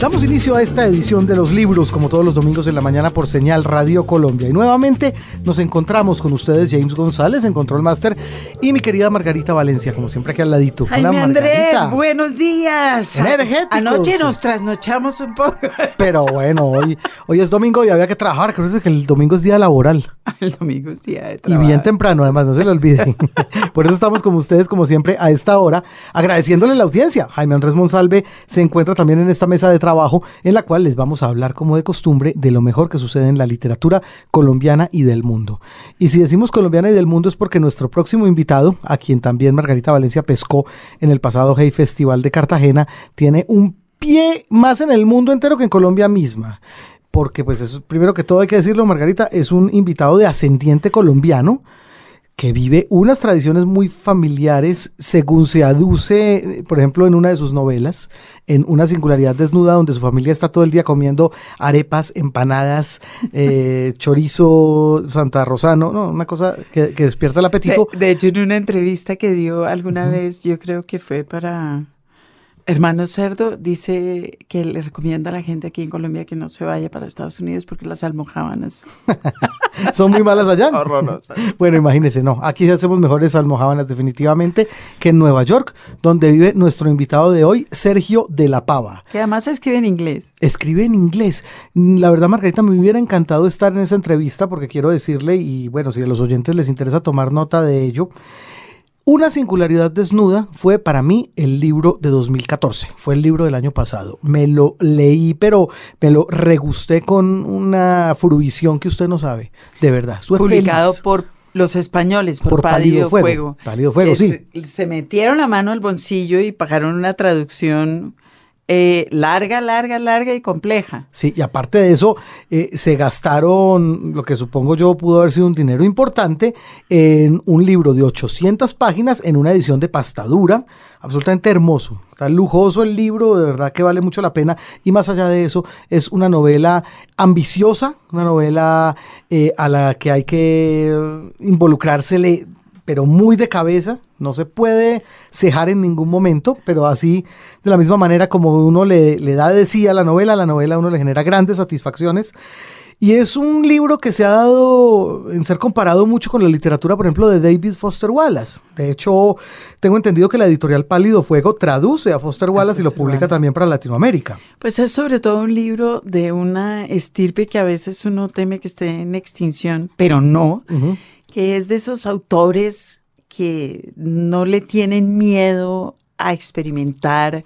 Damos inicio a esta edición de los libros, como todos los domingos en la mañana por señal Radio Colombia. Y nuevamente nos encontramos con ustedes, James González en Control Master y mi querida Margarita Valencia, como siempre aquí al ladito. Jaime Andrés, buenos días. Energéticos. Anoche nos trasnochamos un poco. Pero bueno, hoy, hoy es domingo y había que trabajar. Creo que el domingo es día laboral. El domingo es día de trabajo. Y bien temprano, además, no se lo olviden. por eso estamos como ustedes, como siempre, a esta hora, agradeciéndole la audiencia. Jaime Andrés Monsalve se encuentra también en esta mesa de trabajo en la cual les vamos a hablar como de costumbre de lo mejor que sucede en la literatura colombiana y del mundo. Y si decimos colombiana y del mundo es porque nuestro próximo invitado, a quien también Margarita Valencia pescó en el pasado Hey Festival de Cartagena, tiene un pie más en el mundo entero que en Colombia misma porque pues es, primero que todo hay que decirlo, Margarita, es un invitado de ascendiente colombiano, que vive unas tradiciones muy familiares, según se aduce, por ejemplo, en una de sus novelas, en Una singularidad desnuda, donde su familia está todo el día comiendo arepas, empanadas, eh, chorizo, Santa Rosano, no, una cosa que, despierta el apetito. De, hecho, en una entrevista que dio alguna vez, yo creo que fue para Hermano Cerdo dice que le recomienda a la gente aquí en Colombia que no se vaya para Estados Unidos porque las almohábanas son muy malas allá. Horrorosas. Bueno, imagínense, no, aquí hacemos mejores almohábanas definitivamente que en Nueva York, donde vive nuestro invitado de hoy, Sergio de la Pava. Que además escribe en inglés. Escribe en inglés. La verdad, Margarita, me hubiera encantado estar en esa entrevista porque quiero decirle, y bueno, si a los oyentes les interesa tomar nota de ello, una singularidad desnuda fue para mí el libro de 2014, fue el libro del año pasado. Me lo leí, pero me lo regusté con una fruición que usted no sabe, de verdad. Publicado por los españoles, por, Pálido, Fuego. Pálido Fuego, sí. Se metieron la mano al bolsillo y pagaron una traducción eh, larga, larga, larga y compleja. Sí, y aparte de eso, eh, se gastaron lo que supongo yo pudo haber sido un dinero importante en un libro de 800 páginas en una edición de pastadura, absolutamente hermoso. Está lujoso el libro, de verdad que vale mucho la pena. Y más allá de eso, es una novela ambiciosa, una novela eh, a la que hay que involucrársele pero muy de cabeza, no se puede cejar en ningún momento, pero así, de la misma manera como uno le, da de sí a la novela, la novela a uno le genera grandes satisfacciones. Y es un libro que se ha dado en ser comparado mucho con la literatura, por ejemplo, de David Foster Wallace. De hecho, tengo entendido que la editorial Pálido Fuego traduce a Foster Wallace y lo publica también para Latinoamérica. Pues es sobre todo un libro de una estirpe que a veces uno teme que esté en extinción, pero no que es de esos autores que no le tienen miedo a experimentar,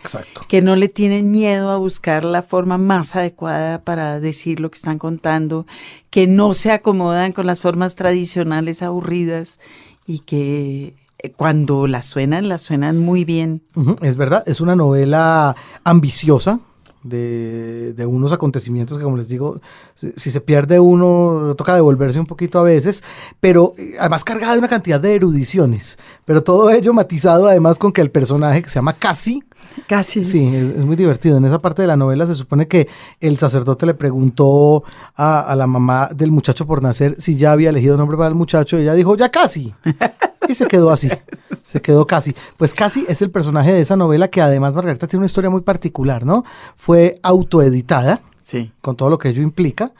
que no le tienen miedo a buscar la forma más adecuada para decir lo que están contando, que no se acomodan con las formas tradicionales aburridas y que eh, cuando las suenan, las suenan muy bien. Es verdad, es una novela ambiciosa, de, unos acontecimientos que, como les digo, si, se pierde uno, toca devolverse un poquito a veces, pero eh, además cargada de una cantidad de erudiciones, pero todo ello matizado además con que el personaje que se llama Casi, Casi. Sí, es, muy divertido. En esa parte de la novela se supone que el sacerdote le preguntó a, a, la mamá del muchacho por nacer si ya había elegido nombre para el muchacho y ella dijo, ya casi. Y se quedó así, se quedó casi. Pues casi es el personaje de esa novela que además Margarita tiene una historia muy particular, ¿no? Fue autoeditada, sí. con todo lo que ello implica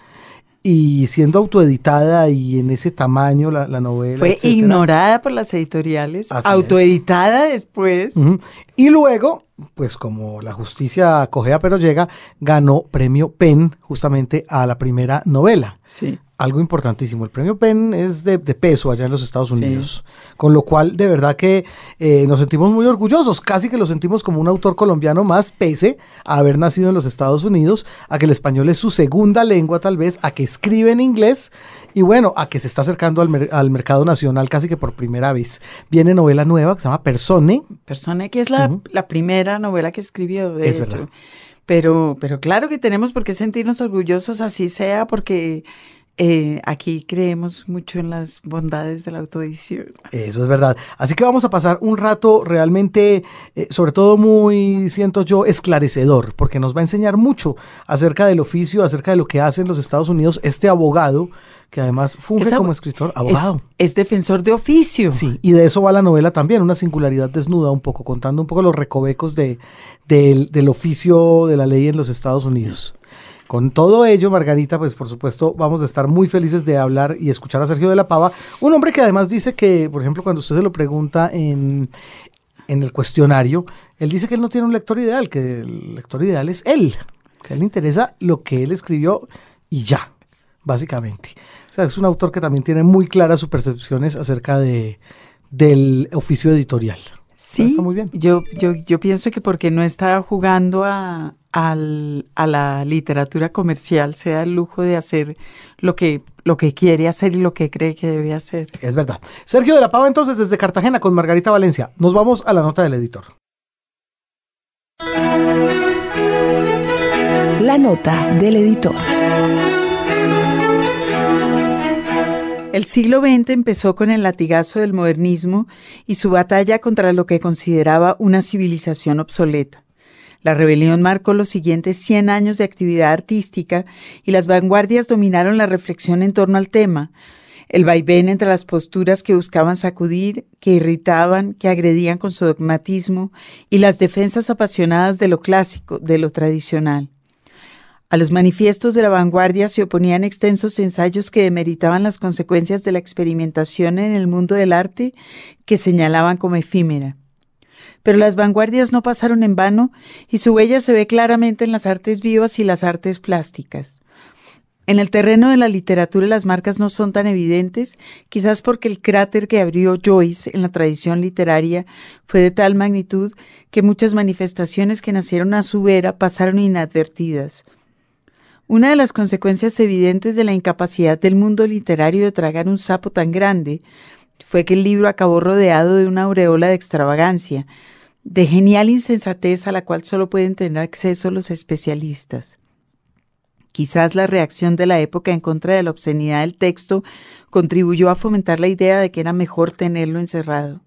y siendo autoeditada y en ese tamaño la, novela. Fue ignorada por las editoriales, autoeditada después. Y luego, pues como la justicia cogea pero llega, ganó premio PEN justamente a la primera novela. Sí algo importantísimo. El premio PEN es de, peso allá en los Estados Unidos, con lo cual de verdad que eh, nos sentimos muy orgullosos, casi que lo sentimos como un autor colombiano más, pese a haber nacido en los Estados Unidos, a que el español es su segunda lengua tal vez, a que escribe en inglés y bueno, a que se está acercando al, mercado nacional casi que por primera vez. Viene novela nueva que se llama Persone. Persone, que es la, la primera novela que escribió, de es Verdad. Pero, pero claro que tenemos por qué sentirnos orgullosos, así sea, porque eh, aquí creemos mucho en las bondades de la autoedición. Eso es verdad. Así que vamos a pasar un rato realmente, eh, sobre todo muy, siento yo, esclarecedor, porque nos va a enseñar mucho acerca del oficio, acerca de lo que hace en los Estados Unidos este abogado, que además funge como escritor, abogado. Es, defensor de oficio. Sí, y de eso va la novela también, una singularidad desnuda un poco, contando un poco los recovecos de, del, del oficio de la ley en los Estados Unidos. Con todo ello, Margarita, pues por supuesto vamos a estar muy felices de hablar y escuchar a Sergio de la Pava, un hombre que además dice que, por ejemplo, cuando usted se lo pregunta en, en el cuestionario, él dice que él no tiene un lector ideal, que el lector ideal es él, que a él le interesa lo que él escribió y ya, básicamente. O sea, es un autor que también tiene muy claras sus percepciones acerca de, del oficio editorial. Sí, está muy bien. Yo, yo, yo pienso que porque no está jugando a, al, a la literatura comercial se da el lujo de hacer lo que, lo que quiere hacer y lo que cree que debe hacer. Es verdad. Sergio de la Pava entonces desde Cartagena con Margarita Valencia. Nos vamos a la nota del editor. La nota del editor. El siglo XX empezó con el latigazo del modernismo y su batalla contra lo que consideraba una civilización obsoleta. La rebelión marcó los siguientes 100 años de actividad artística y las vanguardias dominaron la reflexión en torno al tema, el vaivén entre las posturas que buscaban sacudir, que irritaban, que agredían con su dogmatismo, y las defensas apasionadas de lo clásico, de lo tradicional. A los manifiestos de la vanguardia se oponían extensos ensayos que demeritaban las consecuencias de la experimentación en el mundo del arte que señalaban como efímera. Pero las vanguardias no pasaron en vano y su huella se ve claramente en las artes vivas y las artes plásticas. En el terreno de la literatura las marcas no son tan evidentes, quizás porque el cráter que abrió Joyce en la tradición literaria fue de tal magnitud que muchas manifestaciones que nacieron a su vera pasaron inadvertidas. Una de las consecuencias evidentes de la incapacidad del mundo literario de tragar un sapo tan grande fue que el libro acabó rodeado de una aureola de extravagancia, de genial insensatez a la cual solo pueden tener acceso los especialistas. Quizás la reacción de la época en contra de la obscenidad del texto contribuyó a fomentar la idea de que era mejor tenerlo encerrado.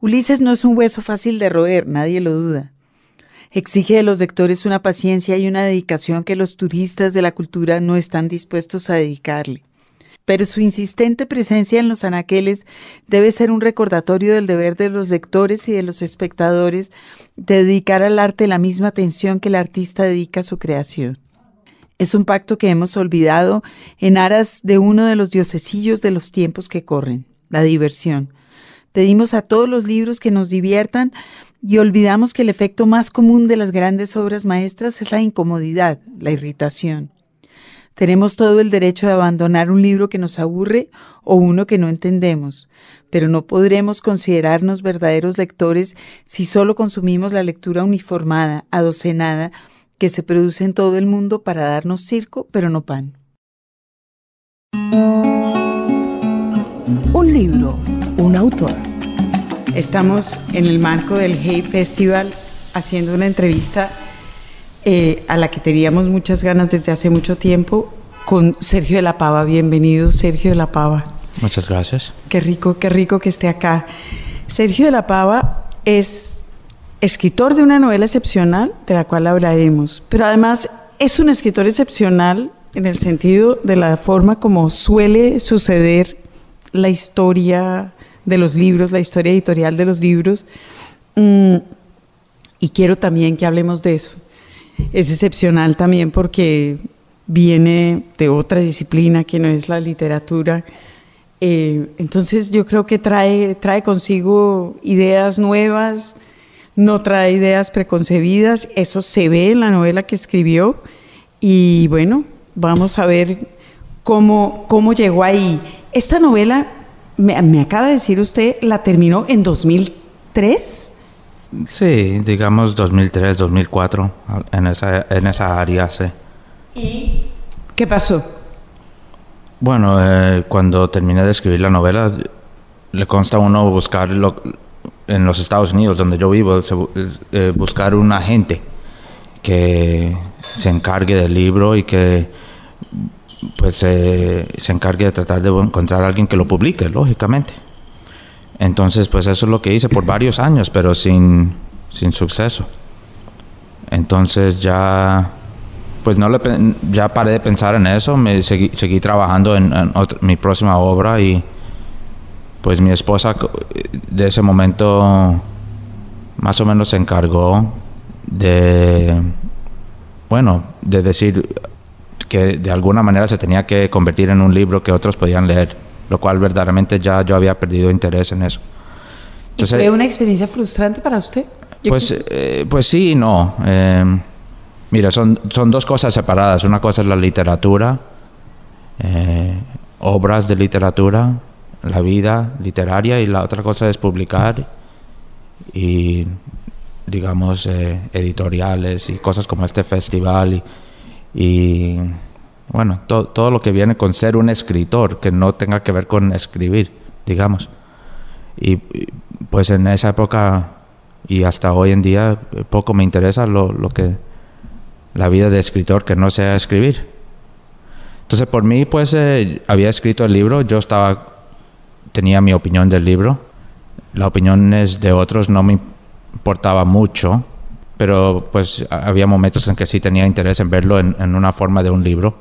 Ulises no es un hueso fácil de roer, nadie lo duda. Exige de los lectores una paciencia y una dedicación que los turistas de la cultura no están dispuestos a dedicarle pero su insistente presencia en los anaqueles debe ser un recordatorio del deber de los lectores y de los espectadores de dedicar al arte la misma atención que el artista dedica a su creación. Es un pacto que hemos olvidado en aras de uno de los diosesillos de los tiempos que corren, la diversión. Pedimos a todos los libros que nos diviertan y olvidamos que el efecto más común de las grandes obras maestras es la incomodidad, la irritación. Tenemos todo el derecho de abandonar un libro que nos aburre o uno que no entendemos, pero no podremos considerarnos verdaderos lectores si solo consumimos la lectura uniformada, adocenada, que se produce en todo el mundo para darnos circo, pero no pan. Un libro, un autor. Estamos en el marco del Hay Festival haciendo una entrevista eh, a la que teníamos muchas ganas desde hace mucho tiempo, con Sergio de la Pava. Bienvenido, Sergio de la Pava. Muchas gracias. Qué rico, qué rico que esté acá. Sergio de la Pava es escritor de una novela excepcional, de la cual hablaremos, pero además es un escritor excepcional en el sentido de la forma como suele suceder la historia de los libros, la historia editorial de los libros. Mm, y quiero también que hablemos de eso es excepcional también porque viene de otra disciplina que no es la literatura. Eh, entonces yo creo que trae, trae consigo ideas nuevas, no trae ideas preconcebidas, eso se ve en la novela que escribió y bueno, vamos a ver cómo, cómo llegó ahí. Esta novela, me, me acaba de decir usted, la terminó en 2003. Sí, digamos 2003, 2004, en esa, en esa área, sí. ¿Y qué pasó? Bueno, eh, cuando terminé de escribir la novela, le consta a uno buscar en los Estados Unidos, donde yo vivo, eh, buscar un agente que se encargue del libro y que pues eh, se encargue de tratar de encontrar a alguien que lo publique, lógicamente. Entonces, pues eso es lo que hice por varios años, pero sin, sin suceso. Entonces ya, pues no le, ya paré de pensar en eso, me seguí, seguí trabajando en, mi próxima obra y pues mi esposa de ese momento más o menos se encargó de, bueno, de decir que de alguna manera se tenía que convertir en un libro que otros podían leer, lo cual verdaderamente ya yo había perdido interés en eso. Entonces, ¿Fue una experiencia frustrante para usted? Pues, eh, pues sí y no. Eh, mira, son, son dos cosas separadas. Una cosa es la literatura, eh, obras de literatura, la vida literaria, y la otra cosa es publicar y, digamos, editoriales y cosas como este festival y y bueno, todo lo que viene con ser un escritor, que no tenga que ver con escribir, digamos. Y, pues en esa época y hasta hoy en día poco me interesa lo, lo que la vida de escritor que no sea escribir. Entonces por mí pues eh, había escrito el libro, yo estaba tenía mi opinión del libro, las opiniones de otros no me importaba mucho pero pues había momentos en que sí tenía interés en verlo en, una forma de un libro.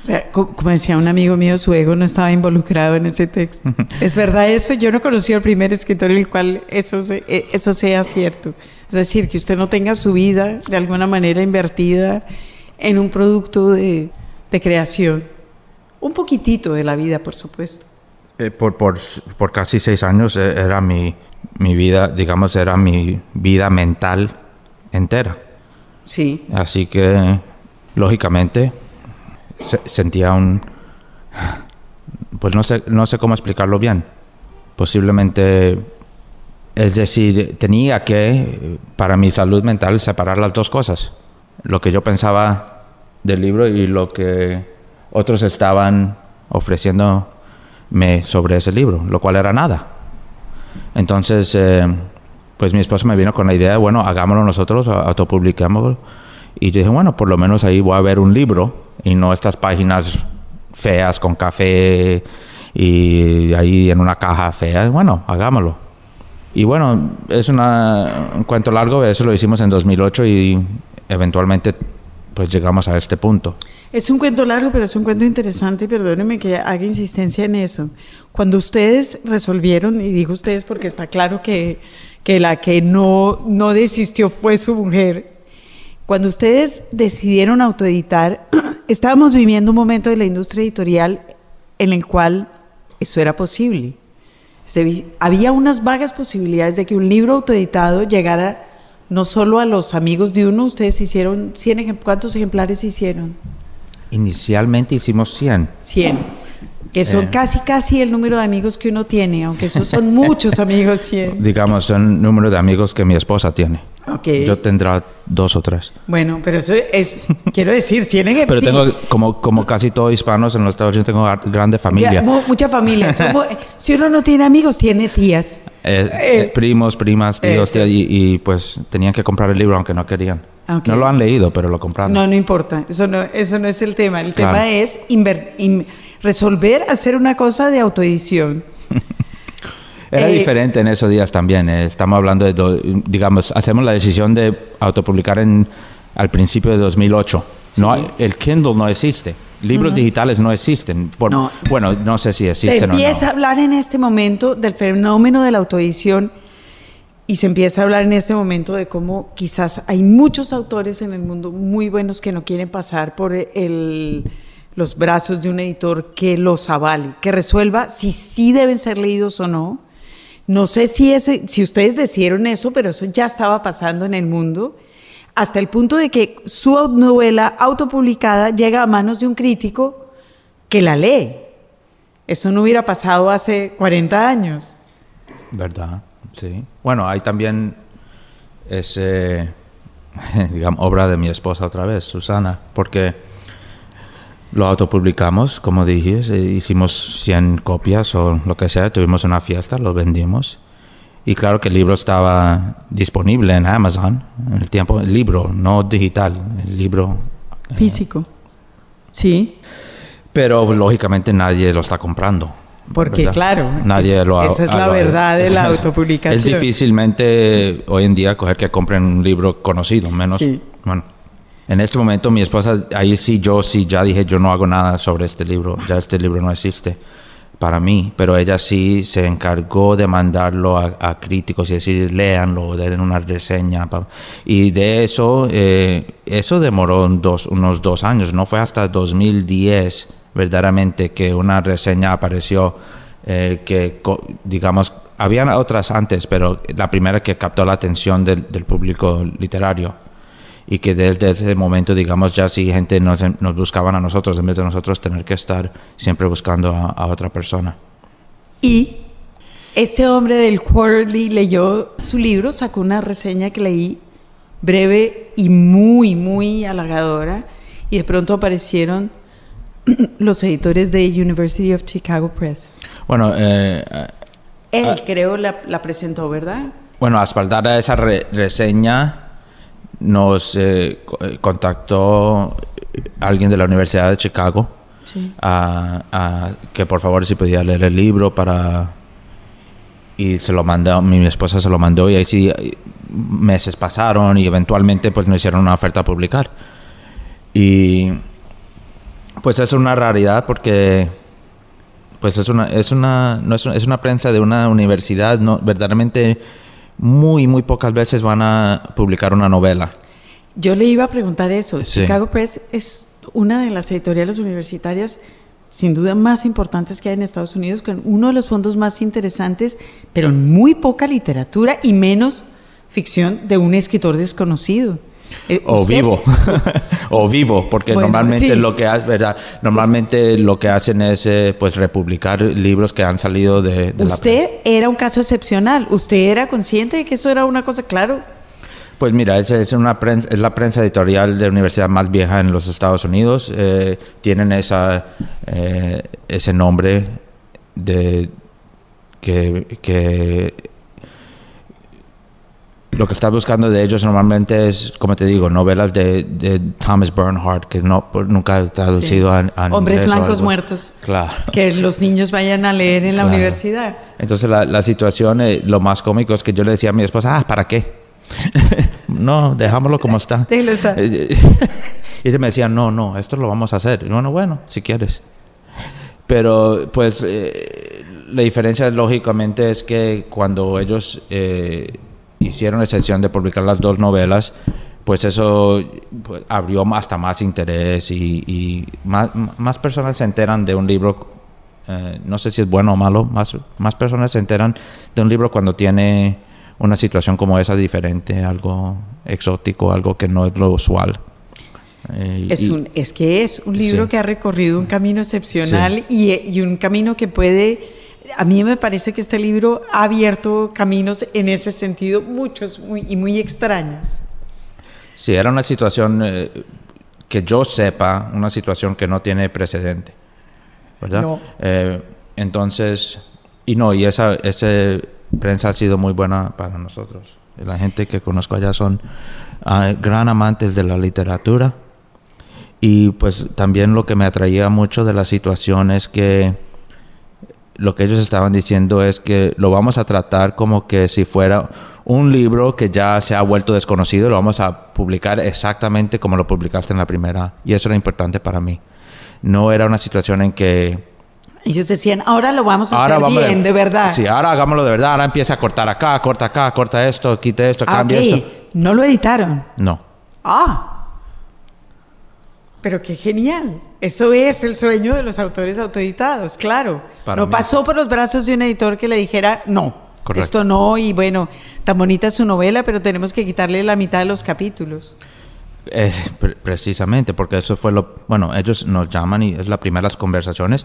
O sea, como, decía un amigo mío, su ego no estaba involucrado en ese texto. ¿Es verdad eso? Yo no conocí al primer escritor en el cual eso, e, eso sea cierto. Es decir, que usted no tenga su vida de alguna manera invertida en un producto de, de creación. Un poquitito de la vida, por supuesto. Eh, por, por, por, casi seis años eh, era mi, mi vida, digamos, era mi vida mental entera. Sí. Así que, lógicamente, sentía un... Pues no sé, no sé cómo explicarlo bien. Posiblemente, es decir, tenía que, para mi salud mental, separar las dos cosas. Lo que yo pensaba del libro y lo que otros estaban ofreciéndome sobre ese libro, lo cual era nada. Entonces, eh, pues mi esposa me vino con la idea de, bueno, hagámoslo nosotros, autopublicámoslo. Y yo dije, bueno, por lo menos ahí voy a ver un libro y no estas páginas feas con café y ahí en una caja fea. Bueno, hagámoslo. Y bueno, es una, un cuento largo, eso lo hicimos en 2008 y eventualmente pues llegamos a este punto. Es un cuento largo, pero es un cuento interesante y perdóneme que haga insistencia en eso. Cuando ustedes resolvieron, y digo ustedes porque está claro que que la que no, no desistió fue su mujer. Cuando ustedes decidieron autoeditar, estábamos viviendo un momento de la industria editorial en el cual eso era posible. había unas vagas posibilidades de que un libro autoeditado llegara no solo a los amigos de uno, ustedes hicieron 100 ¿cuántos ejemplares hicieron? Inicialmente hicimos 100. 100 que son eh. casi casi el número de amigos que uno tiene, aunque esos son muchos amigos. 100. Digamos, son el número de amigos que mi esposa tiene. Okay. Yo tendrá dos o tres. Bueno, pero eso es, quiero decir, tienen Pero tengo, como, como casi todos hispanos en los Estados Unidos, tengo grande familia. mucha familia. si uno no tiene amigos, tiene tías. Eh, eh, primos, primas, tíos, tías, y, pues tenían que comprar el libro aunque no querían. No lo han leído, pero lo compraron. No, no importa. Eso no, eso no es el tema. El tema es invertir resolver hacer una cosa de autoedición. Era eh, diferente en esos días también. Eh. Estamos hablando de, digamos, hacemos la decisión de autopublicar en, al principio de 2008. No, el Kindle no existe. Libros digitales no existen. Bueno, no sé si existen o no. Se empieza a hablar en este momento del fenómeno de la autoedición y se empieza a hablar en este momento de cómo quizás hay muchos autores en el mundo muy buenos que no quieren pasar por el los brazos de un editor que los avale, que resuelva si sí deben ser leídos o no. No sé si, ese, si ustedes decidieron eso, pero eso ya estaba pasando en el mundo, hasta el punto de que su novela autopublicada llega a manos de un crítico que la lee. Eso no hubiera pasado hace 40 años. ¿Verdad? Sí. Bueno, hay también ese, digamos, obra de mi esposa otra vez, Susana, porque lo autopublicamos, como dije, hicimos 100 copias o lo que sea, tuvimos una fiesta, lo vendimos. Y claro que el libro estaba disponible en Amazon, en el tiempo, el libro, no digital, el libro. Eh, Físico. sí. Pero lógicamente nadie lo está comprando. Porque ¿verdad? claro, nadie es- lo ha- esa es la verdad de la autopublicación. Es difícilmente hoy en día coger que compren un libro conocido, menos. Sí. Bueno, en este momento mi esposa, ahí sí yo sí ya dije yo no hago nada sobre este libro, ya este libro no existe para mí, pero ella sí se encargó de mandarlo a, a críticos y decir léanlo, den una reseña y de eso eh, eso demoró dos, unos dos años, no fue hasta 2010 verdaderamente que una reseña apareció eh, que digamos habían otras antes, pero la primera que captó la atención del, del público literario y que desde ese momento, digamos, ya sí gente nos, nos buscaban a nosotros en vez de nosotros tener que estar siempre buscando a, a otra persona. Y este hombre del Quarterly leyó su libro, sacó una reseña que leí breve y muy, muy halagadora. Y de pronto aparecieron los editores de University of Chicago Press. Bueno, eh, Él, Ah. creo, la, la presentó, ¿verdad? bueno, a espaldar a esa re- reseña nos eh, eh, contactó alguien de la Universidad de Chicago Sí. a, a que por favor si podía leer el libro para y se lo mandó mi esposa se lo mandó y ahí sí eh, meses pasaron y eventualmente pues nos hicieron una oferta a publicar y pues es una raridad porque pues es una es una no es, es una prensa de una universidad no verdaderamente muy muy pocas veces van a publicar una novela Yo le iba a preguntar eso. Sí. Chicago Press es una de las editoriales universitarias sin duda más importantes que hay en Estados Unidos, con uno de los fondos más interesantes, pero muy poca literatura y menos ficción de un escritor desconocido. Eh, o vivo o vivo porque Bueno, normalmente sí. lo que hace verdad normalmente lo que hacen es eh, pues republicar libros que han salido de, de la Usted era un caso excepcional. Usted era consciente de que eso era una cosa, claro. Pues mira, es, es una prensa, es la prensa editorial de la universidad más vieja en los Estados Unidos. Eh, tienen esa, ese nombre de que, que lo que estás buscando de ellos normalmente es, como te digo, novelas de, de Thomas Bernhardt, que no nunca he traducido a, a Hombres blancos muertos. Claro. Que los niños vayan a leer en la Claro. universidad. Entonces la, la situación, eh, lo más cómico es que yo le decía a mi esposa, ah, ¿para qué? no, dejámoslo como está. Déjelo estar. y ella me decía, no, no, esto lo vamos a hacer. Y bueno, bueno, si quieres. Pero pues eh, la diferencia lógicamente es que cuando ellos eh, hicieron la excepción de publicar las dos novelas, pues eso pues, abrió hasta más interés y, y más, más personas se enteran de un libro, eh, no sé si es bueno o malo, más, más personas se enteran de un libro cuando tiene una situación como esa diferente, algo exótico, algo que no es lo usual. Eh, Es, y- un, es que es un libro Sí. que ha recorrido un camino excepcional y, y un camino que puede, a mí me parece que este libro ha abierto caminos en ese sentido, muchos muy, y muy extraños. Sí, era una situación eh, que yo sepa, una situación que no tiene precedente, ¿verdad? No. Eh, entonces, y no, y esa, esa prensa ha sido muy buena para nosotros. La gente que conozco allá son ah, gran amantes de la literatura y pues también lo que me atraía mucho de la situación es que lo que ellos estaban diciendo es que lo vamos a tratar como que si fuera un libro que ya se ha vuelto desconocido, lo vamos a publicar exactamente como lo publicaste en la primera. Y eso era importante para mí. No era una situación en que... Ellos decían, ahora lo vamos a Ahora hacer vamos bien, de verdad. Sí, ahora hagámoslo de verdad. Ahora empieza a cortar acá, corta acá, corta esto, quite esto, Ah, cambia ok. esto. No lo editaron. No. Ah, pero qué genial. Eso es el sueño de los autores autoeditados, claro. Para no mí pasó por los brazos de un editor que le dijera, no, Correcto. esto no, y bueno, tan bonita es su novela, pero tenemos que quitarle la mitad de los capítulos. Eh, pre- precisamente, porque eso fue lo... Bueno, ellos nos llaman y es la primera de las conversaciones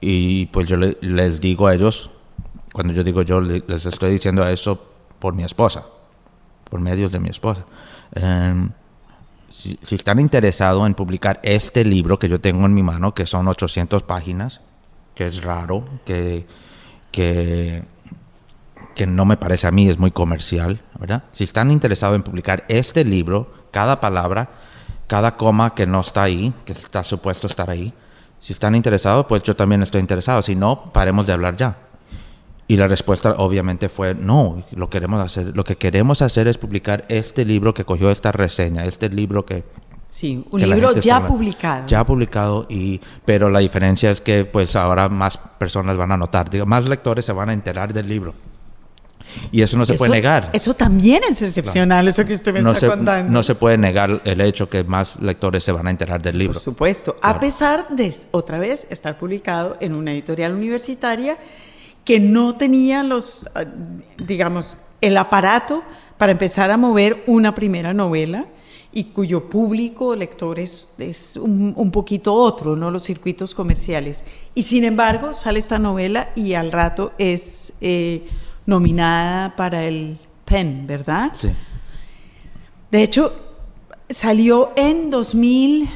y pues yo le- les digo a ellos, cuando yo digo yo, le- les estoy diciendo eso por mi esposa, por medios de mi esposa. Em, si, están interesados en publicar este libro que yo tengo en mi mano, que son 800 páginas, que es raro, que, que, que no me parece a mí, es muy comercial, ¿verdad? Si están interesados en publicar este libro, cada palabra, cada coma que no está ahí, que está supuesto estar ahí, si están interesados, pues yo también estoy interesado. Si no, paremos de hablar ya. Y la respuesta obviamente fue no, lo queremos hacer, lo que queremos hacer es publicar este libro que cogió esta reseña, este libro que Sí, un libro ya está- publicado. Ya publicado y pero la diferencia es que pues ahora más personas van a notar, digo, más lectores se van a enterar del libro. Y eso no se puede Eso- negar. Eso también es excepcional, eso que usted me no está se, contando. no se puede negar el hecho que más lectores se van a enterar del libro. Por supuesto, a Claro. pesar de, otra vez, estar publicado en una editorial universitaria que no tenía los, ah, digamos, el aparato para empezar a mover una primera novela y cuyo público lector es, es un, un poquito otro, no los circuitos comerciales. Y sin embargo, sale esta novela y al rato es eh, nominada para el PEN, ¿verdad? Sí. De hecho, salió en 2000,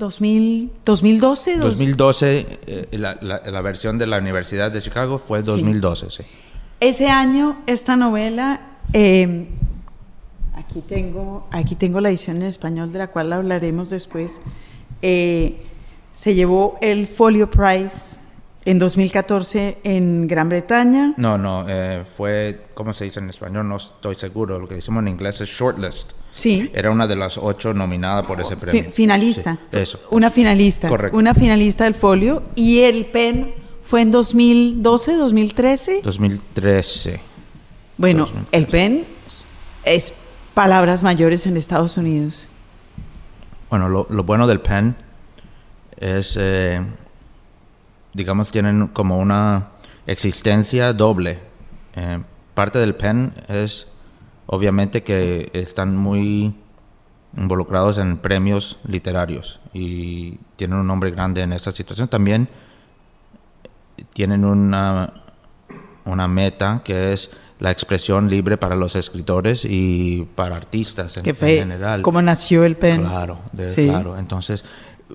2000, 2012. dos- 2012, eh, la, la- la versión de la Universidad de Chicago fue 2012, sí. Ese año, esta novela, eh, aquí, tengo, aquí tengo la edición en español de la cual hablaremos después, eh, se llevó el Folio Prize en 2014 en Gran Bretaña. No, no, eh, fue, ¿cómo se dice en español? No estoy seguro. Lo que decimos en inglés es shortlist. Sí. Era una de las ocho nominadas por ese premio. finalista. Sí, eso. Una finalista. Correcto. Una finalista del folio. Y el PEN fue en 2012, 2013. 2013. Bueno, 2013. el PEN es palabras mayores en Estados Unidos. Bueno, lo, lo bueno del PEN es, eh, digamos, tienen como una existencia doble. Eh, parte del PEN es, obviamente, que están muy involucrados en premios literarios y tienen un nombre grande en esta situación. También tienen una, una meta que es la expresión libre para los escritores y para artistas en, en general. como nació el PEN. Claro, de- Sí. claro. Entonces,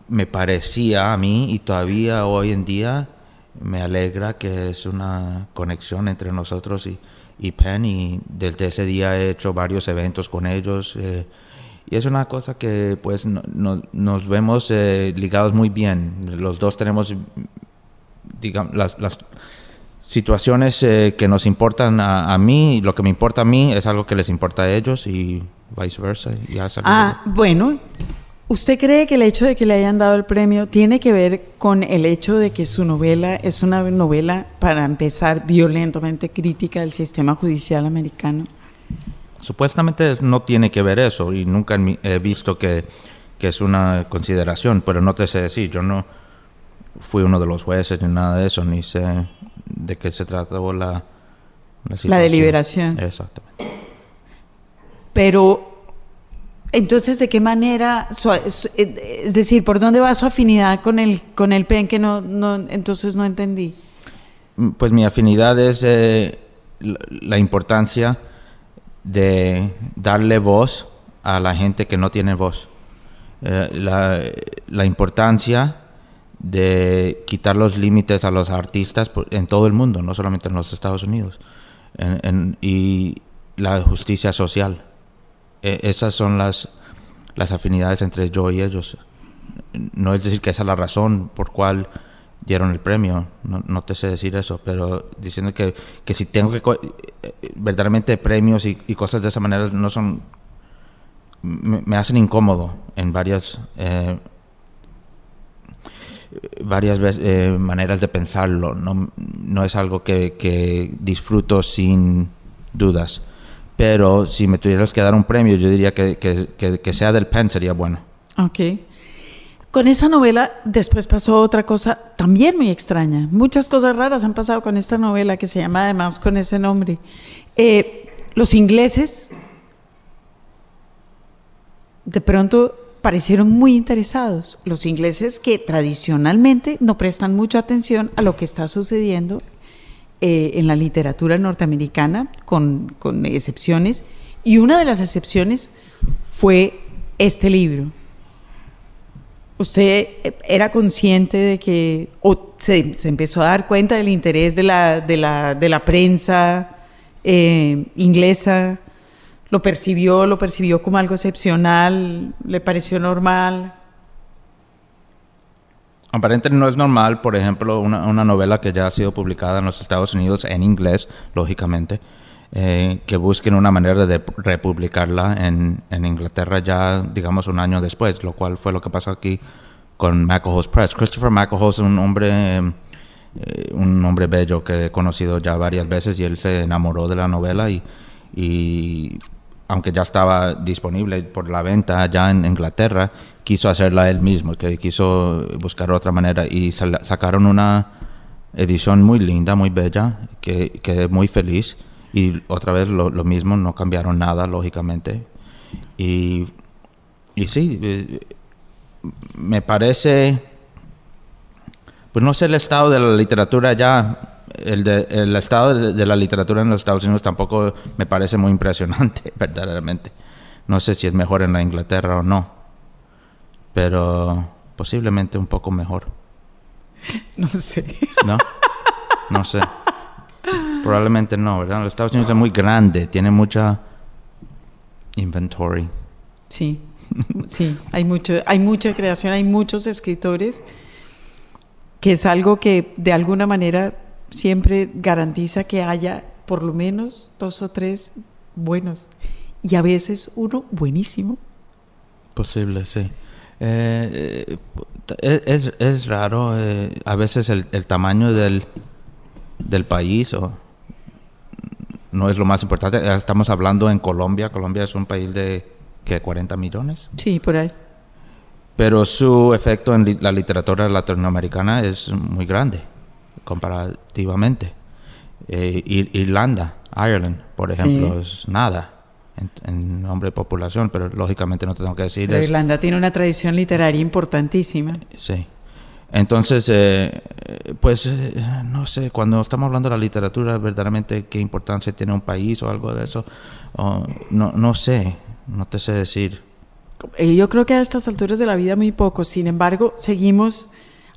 me parecía a mí y todavía hoy en día me alegra que es una conexión entre nosotros y, y Penn y desde ese día he hecho varios eventos con ellos eh, y es una cosa que pues no- no- nos vemos eh, ligados muy bien. Los dos tenemos, digamos, las, las situaciones eh, que nos importan a, a mí lo que me importa a mí es algo que les importa a ellos y viceversa. y Ah, bueno. ¿Usted cree que el hecho de que le hayan dado el premio tiene que ver con el hecho de que su novela es una novela, para empezar, violentamente crítica del sistema judicial americano? Supuestamente no tiene que ver eso y nunca he visto que, que es una consideración, pero no te sé decir, yo no fui uno de los jueces ni nada de eso, ni sé de qué se trató la, la, situación. deliberación. Exactamente. Pero, entonces, ¿de qué manera, su- es decir, por dónde va su afinidad con el, con el PEN que no, no, entonces no entendí? Mm, Pues mi afinidad es eh, la, importancia de darle voz a la gente que no tiene voz. Eh, la, la importancia de quitar los límites a los artistas en todo el mundo, no solamente en los Estados Unidos. Y la justicia social. Eh, esas son las, las afinidades entre yo y ellos. No es decir que esa es la razón por cual dieron el premio, no, te sé decir eso, pero diciendo que, que si tengo que... eh, verdaderamente premios y, cosas de esa manera no son... Me, hacen incómodo en varias... eh, varias vez- eh, maneras de pensarlo. No, no es algo que, que disfruto sin dudas. Pero si me tuvieras que dar un premio, yo diría que, que, que- sea del PEN sería bueno. Ok. Con esa novela después pasó otra cosa también muy extraña. Muchas cosas raras han pasado con esta novela que se llama además con ese nombre. Eh, los ingleses de pronto parecieron muy interesados. Los ingleses que tradicionalmente no prestan mucha atención a lo que está sucediendo eh, en la literatura norteamericana, con, con excepciones. Y una de las excepciones fue este libro. ¿Usted eh, era consciente de que, o se, se empezó a dar cuenta del interés de la, de la, de la prensa eh, inglesa? ¿Lo percibió, lo percibió como algo excepcional? ¿Le pareció normal? Aparentemente no es normal, por ejemplo, una, novela que ya ha sido publicada en los Estados Unidos en inglés, lógicamente, eh, que busquen una manera de republicarla en, Inglaterra ya, digamos, un año después, lo cual fue lo que pasó aquí con McElhouse Press. Christopher McElhouse es un hombre, eh, un hombre bello que he conocido ya varias veces y él se enamoró de la novela y aunque ya estaba disponible por la venta ya en Inglaterra, quiso hacerla él mismo, que quiso buscar otra manera y sacaron una edición muy linda, muy bella, que quedé muy feliz y otra vez lo, lo, mismo, no cambiaron nada, lógicamente. Y, y sí, eh, me parece, pues no sé el estado de la literatura ya, el, de, el estado de, la literatura en los Estados Unidos tampoco me parece muy impresionante, verdaderamente. No sé si es mejor en la Inglaterra o no, pero posiblemente un poco mejor. No sé. ¿No? No sé. Probablemente no, ¿verdad? Los Estados Unidos es muy grande, tiene mucha inventory. Sí, sí, hay, mucho, hay mucha creación, hay muchos escritores, que es algo que de alguna manera siempre garantiza que haya por lo menos dos o tres buenos y a veces uno buenísimo. Posible, sí. Eh, eh, es, es, raro eh, a veces el, el tamaño del, del país o no es lo más importante. Estamos hablando en Colombia. Colombia es un país de que 40 millones. Sí, por ahí. Pero su efecto en la literatura latinoamericana es muy grande comparativamente. Eh, Irlanda, Ireland, por ejemplo, es nada en, nombre de población, pero lógicamente no tengo que decir. Irlanda tiene una tradición literaria importantísima. Sí. Entonces, eh, pues, eh, no sé, cuando estamos hablando de la literatura, verdaderamente qué importancia tiene un país o algo de eso, no, no sé, no te sé decir. Eh, yo creo que a estas alturas de la vida muy poco, sin embargo, seguimos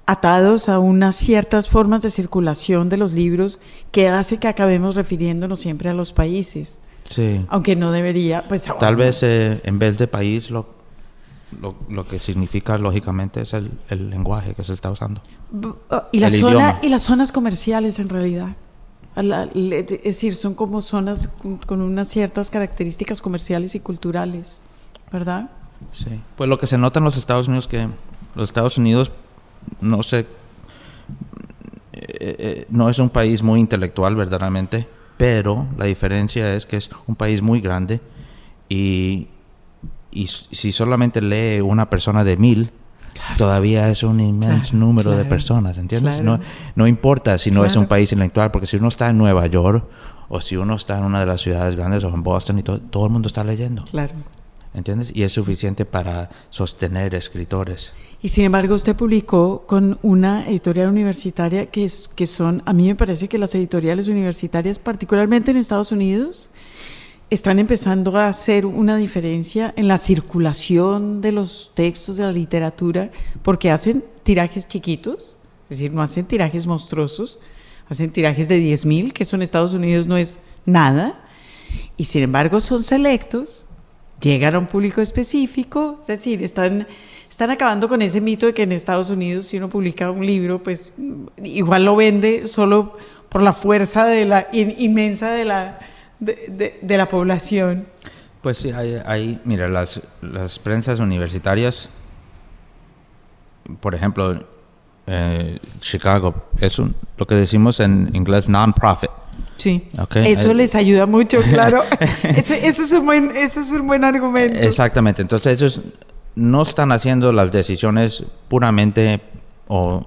atados a unas ciertas formas de circulación de los libros que hace que acabemos refiriéndonos siempre a los países. Sí. Aunque no debería, pues... Tal vez en vez de país lo lo, lo, que significa lógicamente es el, el, lenguaje que se está usando. Oh, y, la zona, y las zonas comerciales en realidad. es decir, son como zonas con, unas ciertas características comerciales y culturales, ¿verdad? Sí. Pues lo que se nota en los Estados Unidos que los Estados Unidos no sé eh, eh, no es un país muy intelectual verdaderamente, pero la diferencia es que es un país muy grande y y si solamente lee una persona de mil, todavía es un inmenso número de personas, ¿entiendes? No, no importa si no es un país intelectual, porque si uno está en Nueva York o si uno está en una de las ciudades grandes o en Boston y todo, todo el mundo está leyendo. Claro. ¿Entiendes? Y es suficiente para sostener escritores. Y sin embargo, usted publicó con una editorial universitaria que, es, que son, a mí me parece que las editoriales universitarias, particularmente en Estados Unidos, están empezando a hacer una diferencia en la circulación de los textos de la literatura porque hacen tirajes chiquitos, es decir, no hacen tirajes monstruosos, hacen tirajes de 10.000, que eso en Estados Unidos no es nada, y sin embargo son selectos, llegan a un público específico, es decir, están, están acabando con ese mito de que en Estados Unidos si uno publica un libro, pues igual lo vende solo por la fuerza de la inmensa de la de, de, la población? Pues sí, hay, mira, las, las prensas universitarias, por ejemplo, eh, Chicago, es un, lo que decimos en inglés non-profit. Sí, eso les ayuda mucho, claro. eso, eso, es un buen, eso es un buen argumento. Exactamente, entonces ellos no están haciendo las decisiones puramente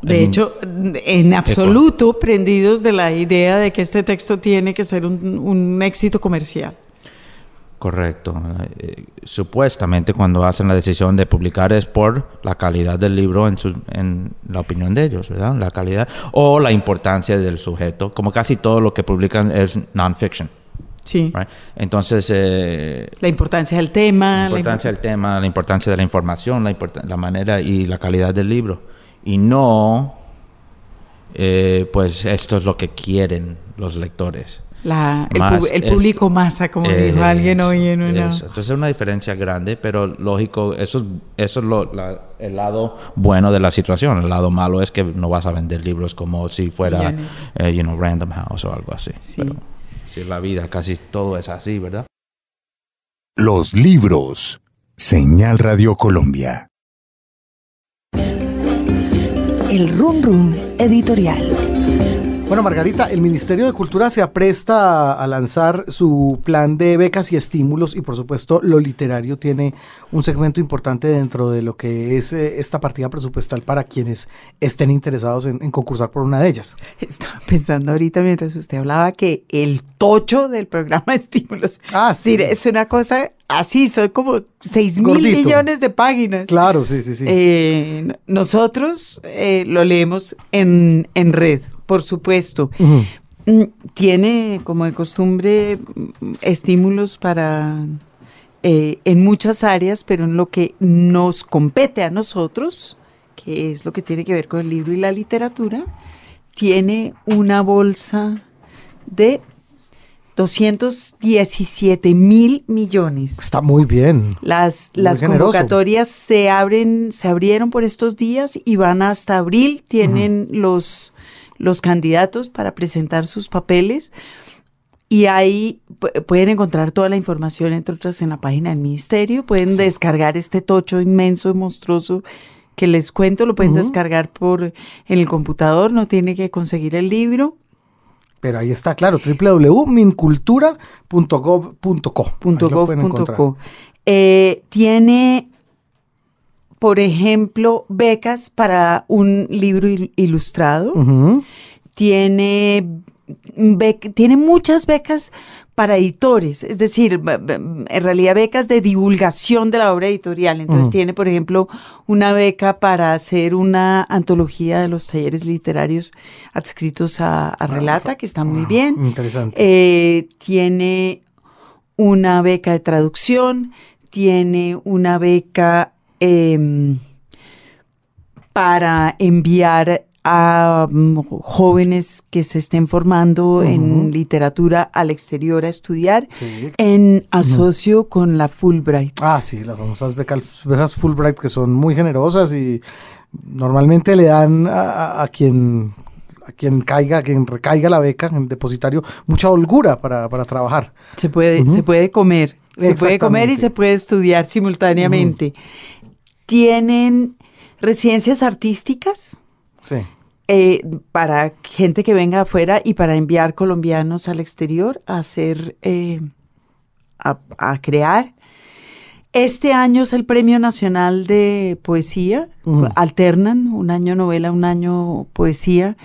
de hecho, en absoluto prendidos de la idea de que este texto tiene que ser un, éxito comercial. Correcto. Eh, supuestamente cuando hacen la decisión de publicar es por la calidad del libro en, en la opinión de ellos, ¿verdad? La calidad o la importancia del sujeto. Como casi todo lo que publican es non-fiction. Sí. Entonces... Eh, la importancia del tema. La importancia del tema, la importancia de la información, la, la manera y la calidad del libro y no, eh, pues esto es lo que quieren los lectores. La, el, Más el es- público masa, como Eh, dijo alguien hoy en una... eso. Entonces es una diferencia grande, pero lógico, eso, es- eso es lo, la- el lado bueno de la situación. El lado malo es que no vas a vender libros como si fuera, eh, you know, Random House o algo así. Sí. Pero si es la vida, casi todo es así, ¿verdad? Los libros. Señal Radio Colombia. El Run Run Editorial. Bueno, Margarita, el Ministerio de Cultura se apresta a, lanzar su plan de becas y estímulos y por supuesto lo literario tiene un segmento importante dentro de lo que es eh, esta partida presupuestal para quienes estén interesados en, en concursar por una de ellas. Estaba pensando ahorita mientras usted hablaba que el tocho del programa de estímulos. Ah. Sí, es una cosa así, son como 6 mil millones de páginas. Claro, sí, sí, sí. Eh, nosotros eh, lo leemos en, en red, por supuesto. Mm, Tiene, como de costumbre, mm, estímulos para eh, en muchas áreas, pero en lo que nos compete a nosotros, que es lo que tiene que ver con el libro y la literatura, tiene una bolsa de 217 mil millones. Está muy bien. Las, Muy las generoso. convocatorias se abren, se abrieron por estos días y van hasta abril. Tienen los, los candidatos para presentar sus papeles. Y ahí pu- pueden encontrar toda la información, entre otras, en la página del ministerio. Pueden descargar este tocho inmenso y monstruoso que les cuento. Lo pueden descargar por en el computador. No tiene que conseguir el libro. Pero ahí está, claro, www.mincultura.gov.co. Eh, tiene, por ejemplo, becas para un libro il- ilustrado. Tiene, tiene muchas becas para editores, es decir, en realidad becas de divulgación de la obra editorial. Entonces Ujú. tiene, por ejemplo, una beca para hacer una antología de los talleres literarios adscritos a, a Relata, que está muy bien. Interesante. Eh, tiene una beca de traducción, tiene una beca em, para enviar a mm, jóvenes que se estén formando en literatura al exterior a estudiar Sí. en asocio con la Fulbright. Ah, sí, las famosas becas, becas Fulbright que son muy generosas y normalmente le dan a, a- quien a quien caiga, a quien recaiga la beca, el depositario, mucha holgura para, para trabajar. Se puede, se puede comer, se puede comer y se puede estudiar simultáneamente. Tienen residencias artísticas. Sí. eh, para gente que venga afuera y para enviar colombianos al exterior a hacer, eh, a, a crear. Este año es el Premio Nacional de Poesía. Ujú. Alternan un año novela, un año poesía.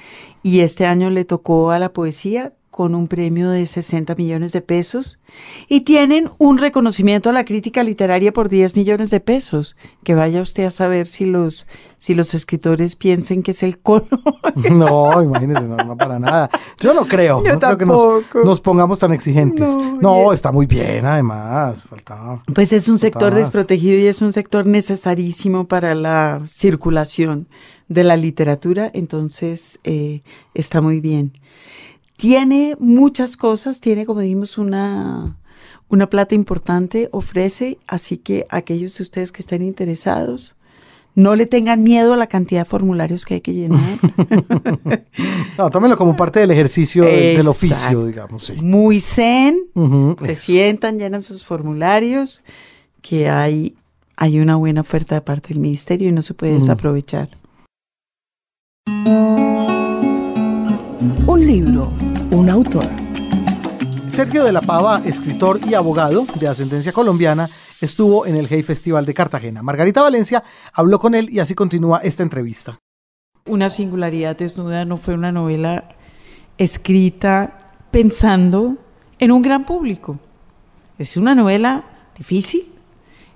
Y este año le tocó a la poesía con un premio de 60 millones de pesos. Y tienen un reconocimiento a la crítica literaria por 10 millones de pesos. Que vaya usted a saber si los, si los escritores piensen que es el cono. No, imagínese, no, no para nada. Yo no creo, Yo no creo que nos, pongamos tan exigentes. No, está muy bien, además. Faltaba. Pues es un sector desprotegido y es un sector necesarísimo para la circulación de la literatura, entonces eh, está muy bien. Tiene muchas cosas, tiene, como dijimos, una, una plata importante, ofrece, así que aquellos de ustedes que estén interesados, no le tengan miedo a la cantidad de formularios que hay que llenar. No, tómenlo como parte del ejercicio del, del oficio, digamos. Sí. Muy zen, se eso. sientan, llenan sus formularios, que hay, hay una buena oferta de parte del ministerio y no se puede Mm. desaprovechar. Un libro, un autor. Sergio de la Pava, escritor y abogado de ascendencia colombiana, estuvo en el Hey Festival de Cartagena. Margarita Valencia habló con él y así continúa esta entrevista. Una singularidad desnuda no fue una novela escrita pensando en un gran público. Es una novela difícil,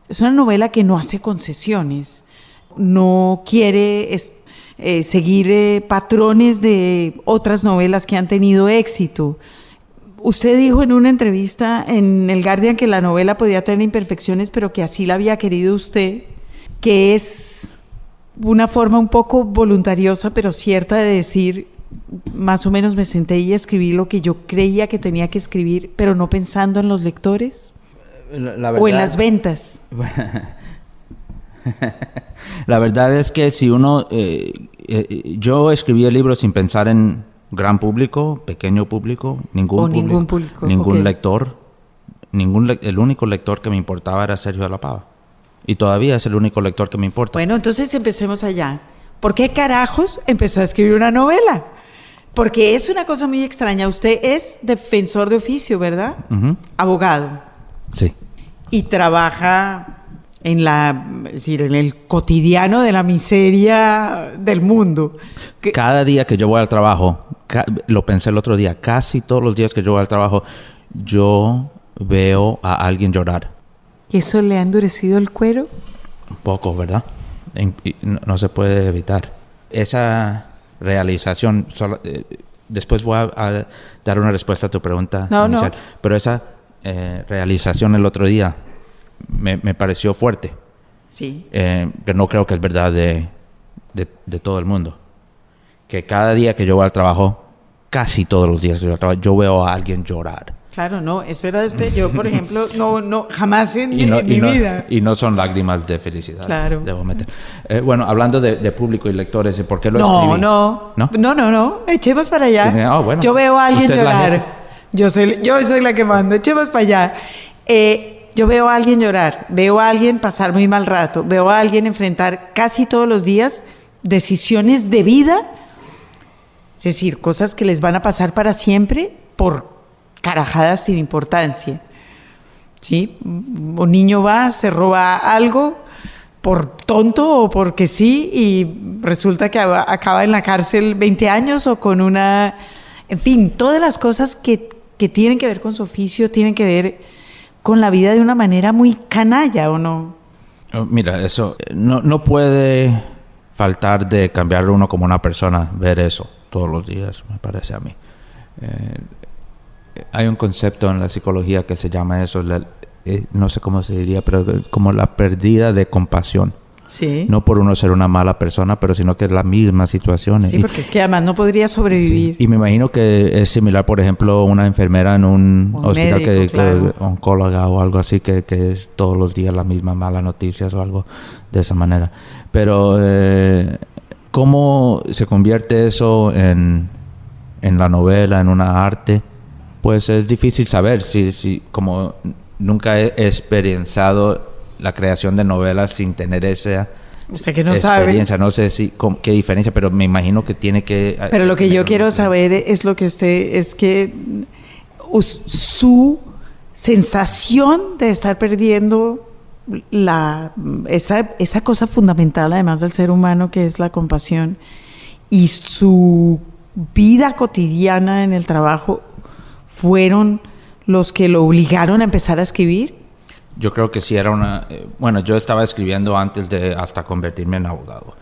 es una novela que no hace concesiones, no quiere es- eh, seguir eh, patrones de otras novelas que han tenido éxito. Usted dijo en una entrevista en El Guardian que la novela podía tener imperfecciones, pero que así la había querido usted, que es una forma un poco voluntariosa, pero cierta de decir más o menos me senté y escribí lo que yo creía que tenía que escribir, pero no pensando en los lectores La, la o en las ventas. La verdad es que si uno, eh, eh, yo escribí el libro sin pensar en gran público, pequeño público, ningún O público, ningún público, ningún ok. lector, ningún le- el único lector que me importaba era Sergio de la Pava y todavía es el único lector que me importa. Bueno, entonces empecemos allá. ¿Por qué carajos empezó a escribir una novela? Porque es una cosa muy extraña. Usted es defensor de oficio, ¿verdad? Ujú. Abogado. Sí. Y trabaja en la, es decir, en el cotidiano de la miseria del mundo. Que- Cada día que yo voy al trabajo, lo pensé el otro día, casi todos los días que yo voy al trabajo, yo veo a alguien llorar. ¿Y eso le ha endurecido el cuero? Un poco, ¿verdad? En- no, no se puede evitar. Esa realización, solo- eh, después voy a, a dar una respuesta a tu pregunta No, no. inicial, pero esa eh, realización el otro día me, me pareció fuerte, Sí. eh, que no creo que es verdad de, de- de todo el mundo. Que cada día que yo voy al trabajo, casi todos los días que yo voy al trabajo, yo veo a alguien llorar. Claro, no, es verdad usted. Yo, por ejemplo, no, no, jamás en, y no, en y mi no- vida. y no son lágrimas de felicidad. Claro. Debo meter. Eh, bueno, hablando de, de público y lectores, ¿y ¿por qué lo No, escribí? no, ¿No? no, no, no, echemos para allá. Ah, bueno. Yo veo a alguien llorar. Yo soy, yo soy la que mando, echemos para allá. Eh, yo veo a alguien llorar, veo a alguien pasar muy mal rato, veo a alguien enfrentar casi todos los días decisiones de vida, es decir, cosas que les van a pasar para siempre por carajadas sin importancia. ¿Sí? Un niño va, se roba algo por tonto o porque sí y resulta que aba- acaba en la cárcel 20 años o con una... En fin, todas las cosas que, que tienen que ver con su oficio tienen que ver con la vida de una manera muy canalla, ¿o no? Oh, Mira, eso eh, no, no puede faltar de cambiar uno como una persona, ver eso todos los días, me parece a mí. Eh, hay un concepto en la psicología que se llama eso, la- eh, no sé cómo se diría, pero como la pérdida de compasión. Sí. No por uno ser una mala persona, pero sino que es la misma situación. Sí, Y- porque es que además no podría sobrevivir. Y me imagino que es similar, por ejemplo, una enfermera en un, Un hospital médico, que, oncóloga o algo así, que, que es todos los días la misma mala noticias o algo de esa manera. Pero, eh, ¿cómo se convierte eso en, en la novela, en una arte? Pues es difícil saber. Si, si, como nunca he experienciado la creación de novelas sin tener esa O sea que no sabe. experiencia. No sé si con- qué diferencia, pero me imagino que tiene que. eh, Pero lo que yo quiero saber es lo que usted, es que su sensación de estar perdiendo la, esa, esa cosa fundamental además del ser humano que es la compasión y su vida cotidiana en el trabajo fueron los que lo obligaron a empezar a escribir. Yo creo que sí era una... eh, bueno, yo estaba escribiendo antes de hasta convertirme en abogado.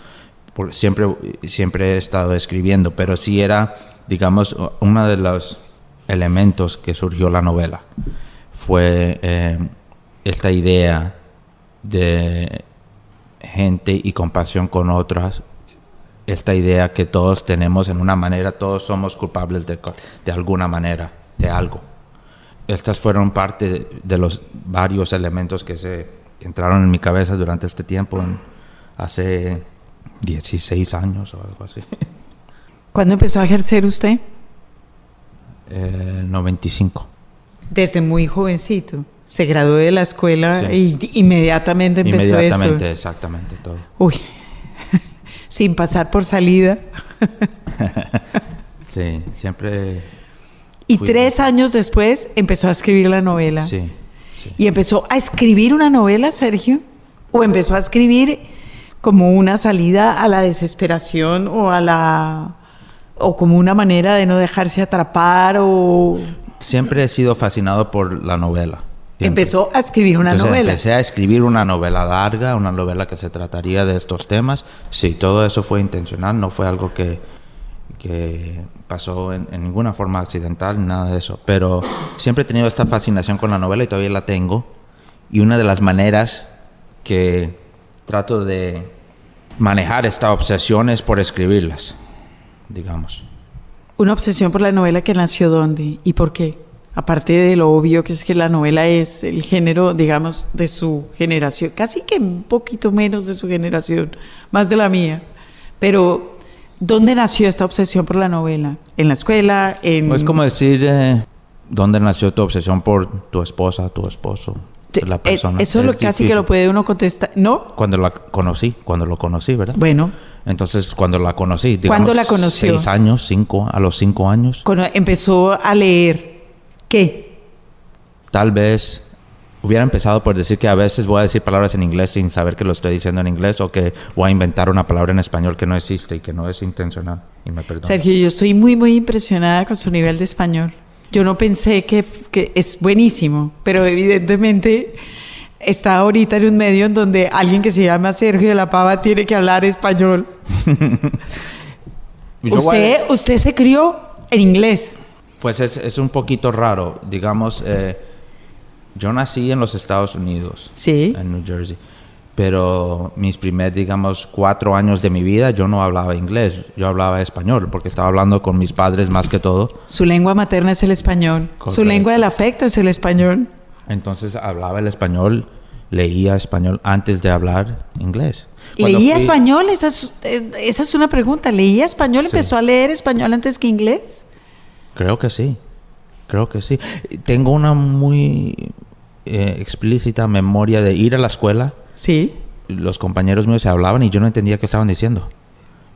Siempre, siempre he estado escribiendo, pero sí era, digamos, uno de los elementos que surgió la novela. Fue eh, esta idea de gente y compasión con otras. Esta idea que todos tenemos en una manera, todos somos culpables de, de alguna manera, de algo estas fueron parte de, de los varios elementos que se que entraron en mi cabeza durante este tiempo, en- hace 16 años o algo así. ¿Cuándo empezó a ejercer usted? Eh, 95. Desde muy jovencito. Se graduó de la escuela Sí. y inmediatamente empezó Inmediatamente, eso. exactamente todo. Uy, sin pasar por salida. Sí, siempre. Y tres años después empezó a escribir la novela. Sí, sí. ¿Y empezó a escribir una novela, Sergio? ¿O empezó a escribir como una salida a la desesperación o a la... o como una manera de no dejarse atrapar o... Siempre he sido fascinado por la novela. Siempre. Empezó a escribir una Entonces, novela. Empecé a escribir una novela larga, una novela que se trataría de estos temas. Sí, todo eso fue intencional, no fue algo que, que pasó en, ninguna forma accidental, nada de eso. Pero siempre he tenido esta fascinación con la novela y todavía la tengo. Y una de las maneras que trato de manejar esta obsesión es por escribirlas, digamos. Una obsesión por la novela que nació dónde y por qué. Aparte de lo obvio que es que la novela es el género, digamos, de su generación, casi que un poquito menos de su generación, más de la mía. Pero, ¿dónde nació esta obsesión por la novela? ¿En la escuela? En... Es como decir, eh, ¿dónde nació tu obsesión por tu esposa, tu esposo? La eh, persona? Eso es lo Es casi que difícil. lo puede uno contestar. ¿No? Cuando la conocí, cuando lo conocí, ¿verdad? Bueno, Entonces, cuando la conocí, digamos, ¿Cuándo la conoció? Seis años, cinco, a los cinco años. cuando empezó a leer, ¿qué? Tal vez hubiera empezado por decir que a veces voy a decir palabras en inglés sin saber que lo estoy diciendo en inglés o que voy a inventar una palabra en español que no existe y que no es intencional. Y me perdono. Sergio, yo estoy muy, muy impresionada con su nivel de español. Yo no pensé que, que es buenísimo, pero evidentemente está ahorita en un medio en donde alguien que se llama Sergio de la Pava tiene que hablar español. Usted, usted se crió en inglés. Pues es, es un poquito raro. Digamos, eh, yo nací en los Estados Unidos, Sí. en New Jersey. Pero mis primeros, digamos, cuatro años de mi vida yo no hablaba inglés, yo hablaba español, porque estaba hablando con mis padres más que todo. Su lengua materna es el español. Su lengua del afecto es el español. Entonces hablaba el español, leía español antes de hablar inglés. Cuando ¿Leía fui- español? Esa es, eh, esa es una pregunta. ¿Leía español? ¿Empezó a leer español antes que inglés? Creo que sí, creo que sí. Tengo una muy eh, explícita memoria de ir a la escuela. Sí. Los compañeros míos se hablaban y yo no entendía qué estaban diciendo.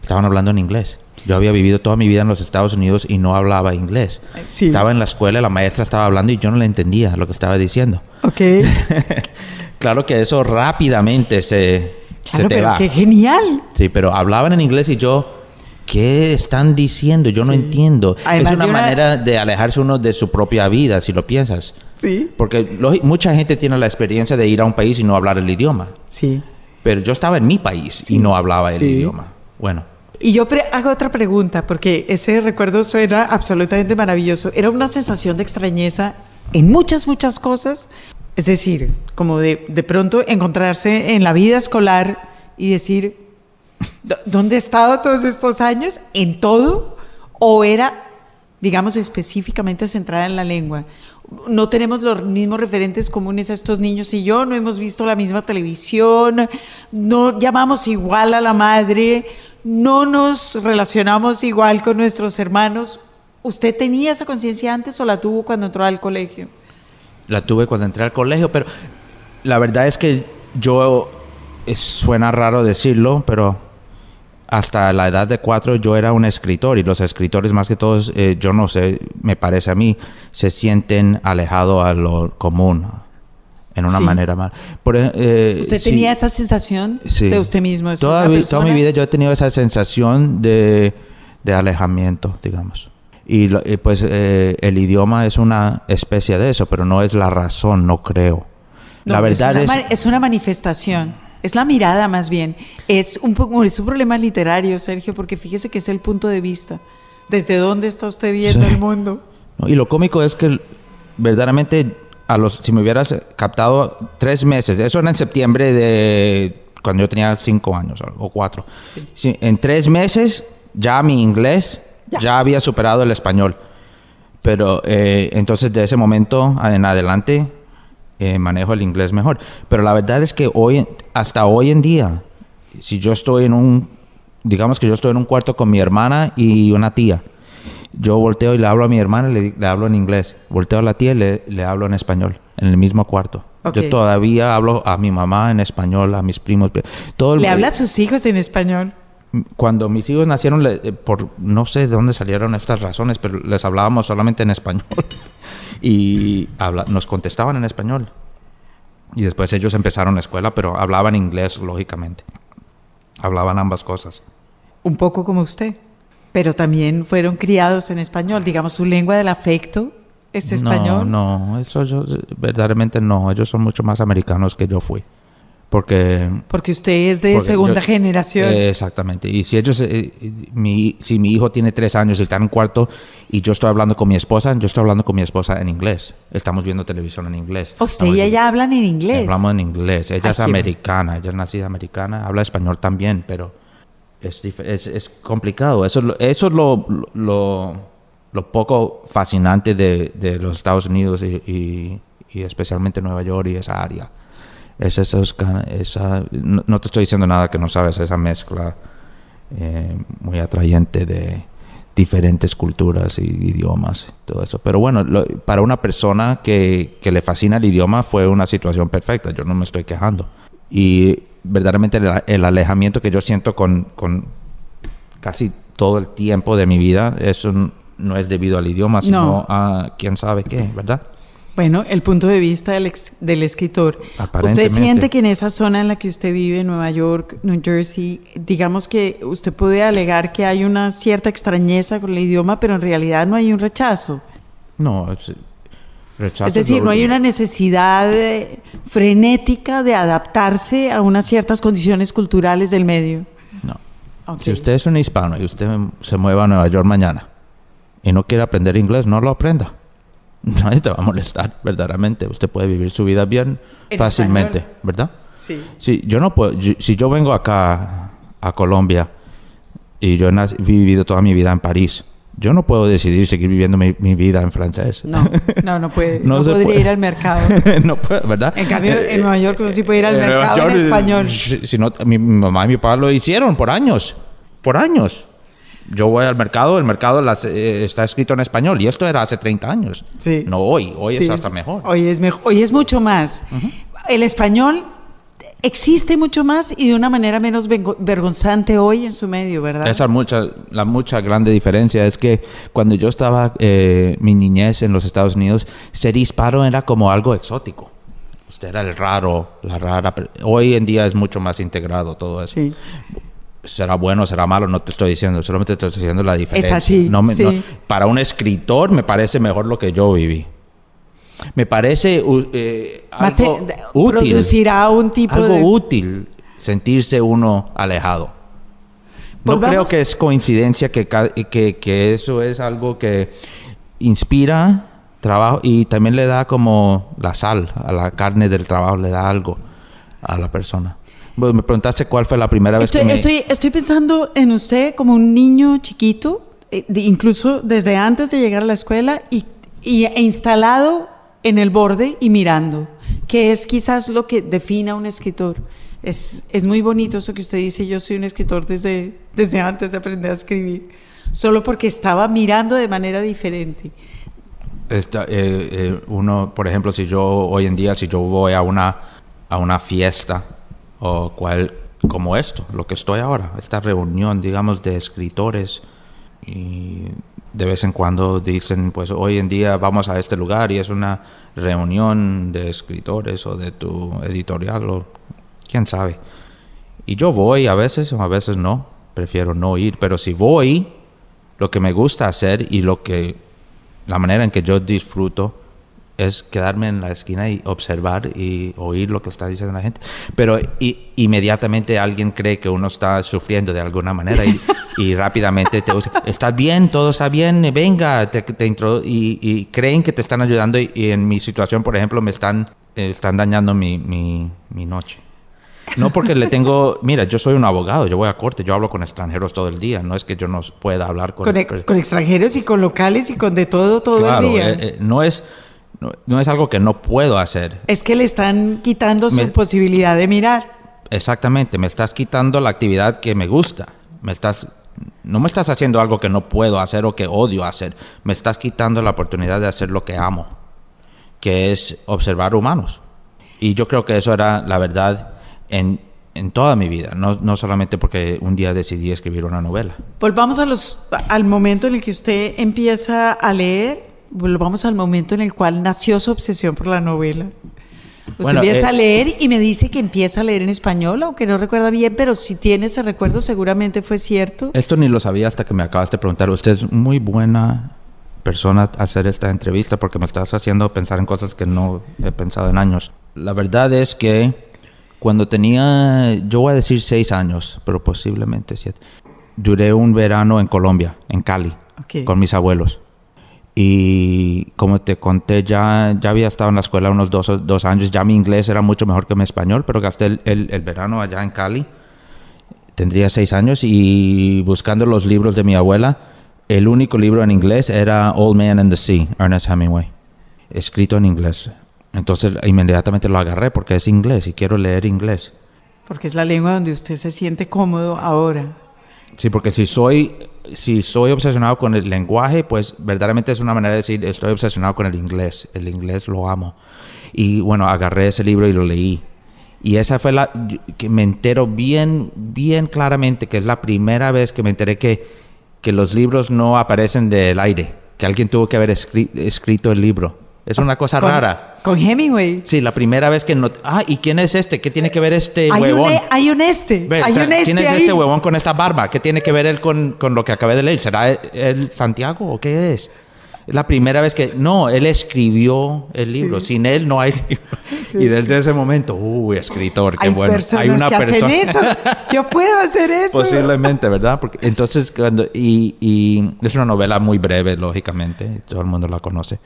Estaban hablando en inglés. Yo había vivido toda mi vida en los Estados Unidos y no hablaba inglés. Sí. Estaba en la escuela, la maestra estaba hablando y yo no le entendía lo que estaba diciendo. Ok. claro que eso rápidamente se, se Claro, te pero va. qué genial. Sí, pero hablaban en inglés y yo, ¿qué están diciendo? Yo no Sí. entiendo. Además es una, de una- manera de alejarse uno de su propia vida, si lo piensas. Sí. Porque lógi- mucha gente tiene la experiencia de ir a un país y no hablar el idioma. Sí. Pero yo estaba en mi país y no hablaba el Sí. idioma. Bueno, Y yo pre- hago otra pregunta, porque ese recuerdo suena absolutamente maravilloso. Era una sensación de extrañeza en muchas, muchas cosas. Es decir, como de, de pronto encontrarse en la vida escolar y decir, "¿Dó- ¿dónde he estado todos estos años? ¿En todo? ¿O era, digamos, específicamente centrada en la lengua? No tenemos los mismos referentes comunes a estos niños y yo, no hemos visto la misma televisión, no llamamos igual a la madre, no nos relacionamos igual con nuestros hermanos. ¿Usted tenía esa conciencia antes o la tuvo cuando entró al colegio? la tuve cuando entré al colegio, pero la verdad es que yo, suena raro decirlo, pero hasta la edad de cuatro yo era un escritor y los escritores más que todos, eh, yo no sé, me parece a mí, se sienten alejados a lo común en una Sí. manera mal. Por, ej- eh, ¿Usted sí. tenía esa sensación Sí. de usted mismo? de Toda, una vi- toda mi vida yo he tenido esa sensación de, de alejamiento, digamos. Y, lo- y, pues eh, el idioma es una especie de eso, pero no es la razón, no creo. No, la verdad es una, es una manifestación. Es la mirada más bien. Es un, es un problema literario, Sergio, porque fíjese que es el punto de vista. ¿Desde dónde está usted viendo Sí. el mundo? ¿no? Y lo cómico es que verdaderamente, a los, si me hubieras captado tres meses, eso era en septiembre de cuando yo tenía cinco años o cuatro. Sí, en tres meses ya mi inglés ya, había superado el español. Pero eh, entonces de ese momento en adelante eh, manejo el inglés mejor. Pero la verdad es que hoy, hasta hoy en día, si yo estoy en un, digamos que yo estoy en un cuarto con mi hermana y una tía, yo volteo y le hablo a mi hermana y le, le hablo en inglés. Volteo a la tía y le, le hablo en español, en el mismo cuarto. Yo todavía hablo a mi mamá en español, a mis primos. Todo el- Le habla a sus hijos en español. Cuando mis hijos nacieron, le- eh, por no sé de dónde salieron estas razones, pero les hablábamos solamente en español. y habla- nos contestaban en español. Y después ellos empezaron la escuela, pero hablaban inglés, lógicamente. Hablaban ambas cosas. Un poco como usted. Pero también fueron criados en español. Digamos, su lengua del afecto es español. No, no, eso yo eh, verdaderamente no. Ellos son mucho más americanos que yo fui. Porque Porque usted es de segunda yo- generación. Eh, exactamente. Y si ellos, eh, eh, mi, si mi hijo tiene tres años y está en un cuarto y yo estoy hablando con mi esposa, yo estoy hablando con mi esposa en inglés. Estamos viendo televisión en inglés. usted y ella hablan en inglés. Hablamos en inglés. Ella Ay, es americana, ella es nacida americana, habla español también, pero es, es, es complicado. Eso, es lo- eso es lo, lo, lo poco fascinante de, de los Estados Unidos y, y- y especialmente Nueva York y esa área. Es esos, esa, no, no te estoy diciendo nada que no sabes, esa mezcla eh, muy atrayente de diferentes culturas y idiomas, todo eso. Pero bueno, lo- para una persona que, que le fascina el idioma fue una situación perfecta, yo no me estoy quejando. Y verdaderamente el, el alejamiento que yo siento con, con casi todo el tiempo de mi vida, eso no es debido al idioma, sino No. a quién sabe qué, ¿verdad? Bueno, el punto de vista del, ex- del escritor. ¿Usted siente que en esa zona en la que usted vive, Nueva York, New Jersey, digamos que usted puede alegar que hay una cierta extrañeza con el idioma, pero en realidad no hay un rechazo? No, es, rechazo Es decir, no hay una necesidad eh, frenética de adaptarse a unas ciertas condiciones culturales del medio. No. Si usted es un hispano y usted se mueva a Nueva York mañana y no quiere aprender inglés, no lo aprenda. Nadie te va a molestar, verdaderamente. Usted puede vivir su vida bien En fácilmente, español. ¿verdad? Sí. Si yo no puedo, yo- si yo vengo acá a Colombia y yo he vivido toda mi vida en París, yo no puedo decidir seguir viviendo mi, mi vida en francés. No, no, no puede. No No, se podría puede. ir al mercado. no puedo, ¿verdad? En cambio, en Nueva York uno sí puede ir al En Nueva mercado en York, español. Si, si no, mi, mi mamá y mi papá lo hicieron por años. Por años. Yo voy al mercado, el mercado las- eh, está escrito en español y esto era hace 30 años. Sí. No hoy, hoy Sí, es hasta mejor. Hoy es mejor. Hoy es mucho más. El español existe mucho más y de una manera menos vergonzante hoy en su medio, ¿verdad? Esa mucha, la mucha grande diferencia es que cuando yo estaba eh, mi niñez en los Estados Unidos, ser hispano era como algo exótico. Usted era el raro, la rara. Hoy en día es mucho más integrado todo eso. Sí. Será bueno, será malo, no te estoy diciendo, solamente te estoy diciendo la diferencia. así, No me- sí. no- para un escritor me parece mejor lo que yo viví. Me parece u- eh, algo útil, producirá un tipo algo de... útil sentirse uno alejado. No Volvamos- creo que es coincidencia que, que, que eso es algo que inspira trabajo y también le da como la sal a la carne del trabajo, le da algo a la persona. Bueno, me preguntaste cuál fue la primera vez Estoy, que me... estoy, estoy pensando en usted como un niño chiquito, eh, incluso desde antes de llegar a la escuela y, y- e instalado en el borde y mirando, que es quizás lo que define a un escritor. Es, es muy bonito eso que usted dice, yo soy un escritor desde, desde antes de aprender a escribir, solo porque estaba mirando de manera diferente. Esta, eh, eh, uno, por ejemplo, si yo hoy en día, si yo voy a una, a una fiesta o cual como esto, lo que estoy ahora, esta reunión, digamos, de escritores y de vez en cuando dicen, pues hoy en día vamos a este lugar y es una reunión de escritores o de tu editorial o quién sabe. Y yo voy a veces o a veces no, prefiero no ir, pero si voy, lo que me gusta hacer y lo que la manera en que yo disfruto es quedarme en la esquina y observar y oír lo que está diciendo la gente. Pero i- inmediatamente alguien cree que uno está sufriendo de alguna manera y, y rápidamente te dice, ¿estás bien? ¿Todo está bien? Venga, te, te intro-", y, y creen que te están ayudando y, y en mi situación, por ejemplo, me están, eh, están dañando mi, mi, mi noche. No porque le tengo, mira, yo soy un abogado, yo voy a corte, yo hablo con extranjeros todo el día, no es que yo no pueda hablar con... Con, e- con extranjeros y con locales y con de todo, todo Claro, el día. eh, eh, no es no, no es algo que no puedo hacer. es que le están quitando su posibilidad de mirar. Exactamente, me estás quitando la actividad que me gusta. Me estás no me estás haciendo algo que no puedo hacer o que odio hacer. Me estás quitando la oportunidad de hacer lo que amo, que es observar humanos. Y yo creo que eso era la verdad en, en toda mi vida, no, no solamente porque un día decidí escribir una novela. Volvamos a los, al momento en el que usted empieza a leer, volvamos al momento en el cual nació su obsesión por la novela. Usted Bueno, empieza eh, a leer y me dice que empieza a leer en español, aunque no recuerda bien, pero si tiene ese recuerdo seguramente fue cierto. Esto ni lo sabía hasta que me acabaste de preguntar. Usted es muy buena persona a hacer esta entrevista porque me estás haciendo pensar en cosas que no he pensado en años. La verdad es que cuando tenía, yo voy a decir seis años, pero posiblemente siete, duré un verano en Colombia, en Cali, con mis abuelos. Y como te conté, ya, ya había estado en la escuela unos dos, dos años, ya mi inglés era mucho mejor que mi español, pero gasté el, el- el verano allá en Cali tendría seis años y buscando los libros de mi abuela el único libro en inglés era Old Man and the Sea, Ernest Hemingway, escrito en inglés. Entonces inmediatamente lo agarré porque es inglés y quiero leer inglés. Porque es la lengua donde usted se siente cómodo ahora. Sí, porque si soy, si soy obsesionado con el lenguaje, pues verdaderamente es una manera de decir estoy obsesionado con el inglés. El inglés lo amo. Y bueno, agarré ese libro y lo leí. Y esa fue la que me entero bien, bien claramente, que es la primera vez que me enteré que, que los libros no aparecen del aire, que alguien tuvo que haber escrito el libro. Es una cosa rara. Con Hemingway. Sí, la primera vez que no. Ah, ¿y quién es este? ¿Qué tiene que ver este huevón? E, hay un este. hay un este ¿Quién es este huevón con esta barba? ¿Qué tiene que ver él con, con lo que acabé de leer? ¿Será el Santiago o qué es? Es la primera vez que... No, él escribió el libro. Sin él no hay libro. Y desde ese momento, uy, escritor, qué hay bueno. hay una que persona... Hacen eso. Yo puedo hacer eso. Posiblemente, ¿verdad? Porque entonces, cuando... Y, y es una novela muy breve, lógicamente. Todo el mundo la conoce.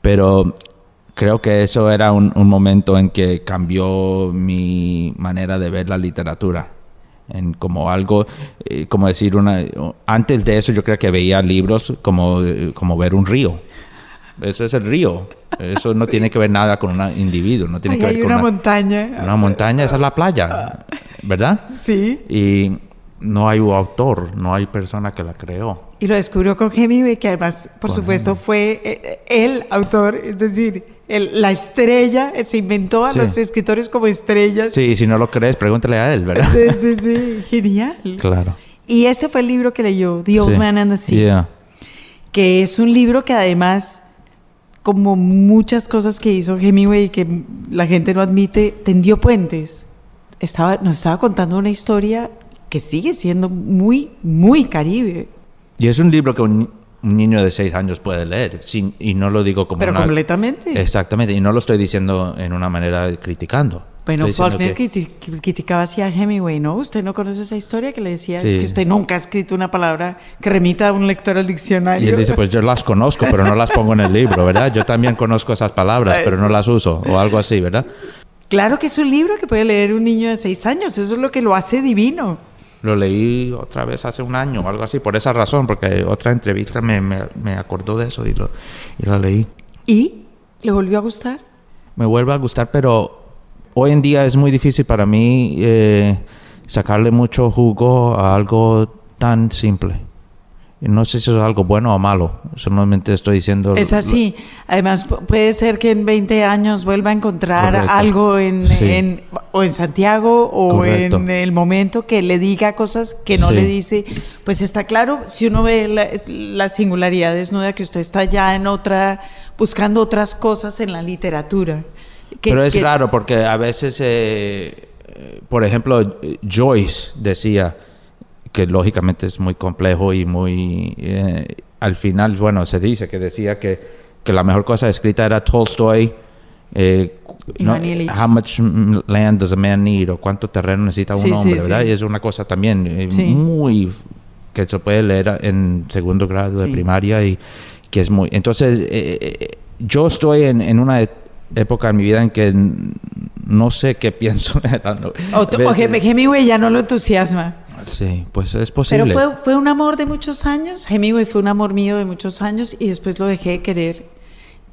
Pero creo que eso era un, un momento en que cambió mi manera de ver la literatura en como algo, eh, como decir, una, antes de eso yo creo que veía libros como, como ver un río. Eso es el río. Eso no tiene que ver nada con un individuo. No tiene que ver hay con una, montaña. Una montaña, esa es la playa. ¿Verdad? Sí. Y no hay un autor, no hay persona que la creó. Y lo descubrió con Hemingway, que además, por supuesto, fue eh, el autor, es decir, la estrella, se inventó a los escritores como estrellas. Sí, si no lo crees, pregúntale a él, ¿verdad? Sí, sí, sí, genial. Claro. Y este fue el libro que leyó, The Old Man and the Sea, que es un libro que además, como muchas cosas que hizo Hemingway y que la gente no admite, tendió puentes. Estaba, nos estaba contando una historia que sigue siendo muy, muy caribe. Y es un libro que un niño de seis años puede leer. Sin, y no lo digo como Pero completamente. Exactamente. Y no lo estoy diciendo en una manera criticando. Bueno, Faulkner criticaba así a Hemingway, ¿no? Usted no conoce esa historia que le decía, es que usted nunca ha escrito una palabra que remita a un lector al diccionario. Y él dice, pues yo las conozco, pero no las pongo en el libro, ¿verdad? Yo también conozco esas palabras, pero no las uso, o algo así, ¿verdad? Claro que es un libro que puede leer un niño de seis años, eso es lo que lo hace divino. Lo leí otra vez hace un año o algo así, por esa razón, porque otra entrevista me, me, acordó de eso y, lo, y la leí. ¿Y? ¿Le volvió a gustar? Me vuelve a gustar, pero hoy en día es muy difícil para mí eh, sacarle mucho jugo a algo tan simple. No sé si eso es algo bueno o malo, solamente estoy diciendo... Es así. Además, puede ser que en 20 años vuelva a encontrar algo en, o en Santiago o en el momento que le diga cosas que no le dice. Pues está claro, si uno ve la, singularidad desnuda, que usted está ya en otra, buscando otras cosas en la literatura. Pero es raro porque a veces, eh, por ejemplo, Joyce decía que lógicamente es muy complejo y muy... Eh, al final, bueno, se dice que decía que, que la mejor cosa escrita era Tolstoy. Eh, how much land does a man need o cuánto terreno necesita un hombre, ¿verdad? Y es una cosa también eh, muy que se puede leer en segundo grado de primaria y que es muy entonces yo estoy en, en, una época en mi vida en que no sé qué pienso Hemingway ya no lo entusiasma Sí, pues es posible. Pero fue, fue un amor de muchos años. Hemingway fue un amor mío de muchos años y después lo dejé de querer.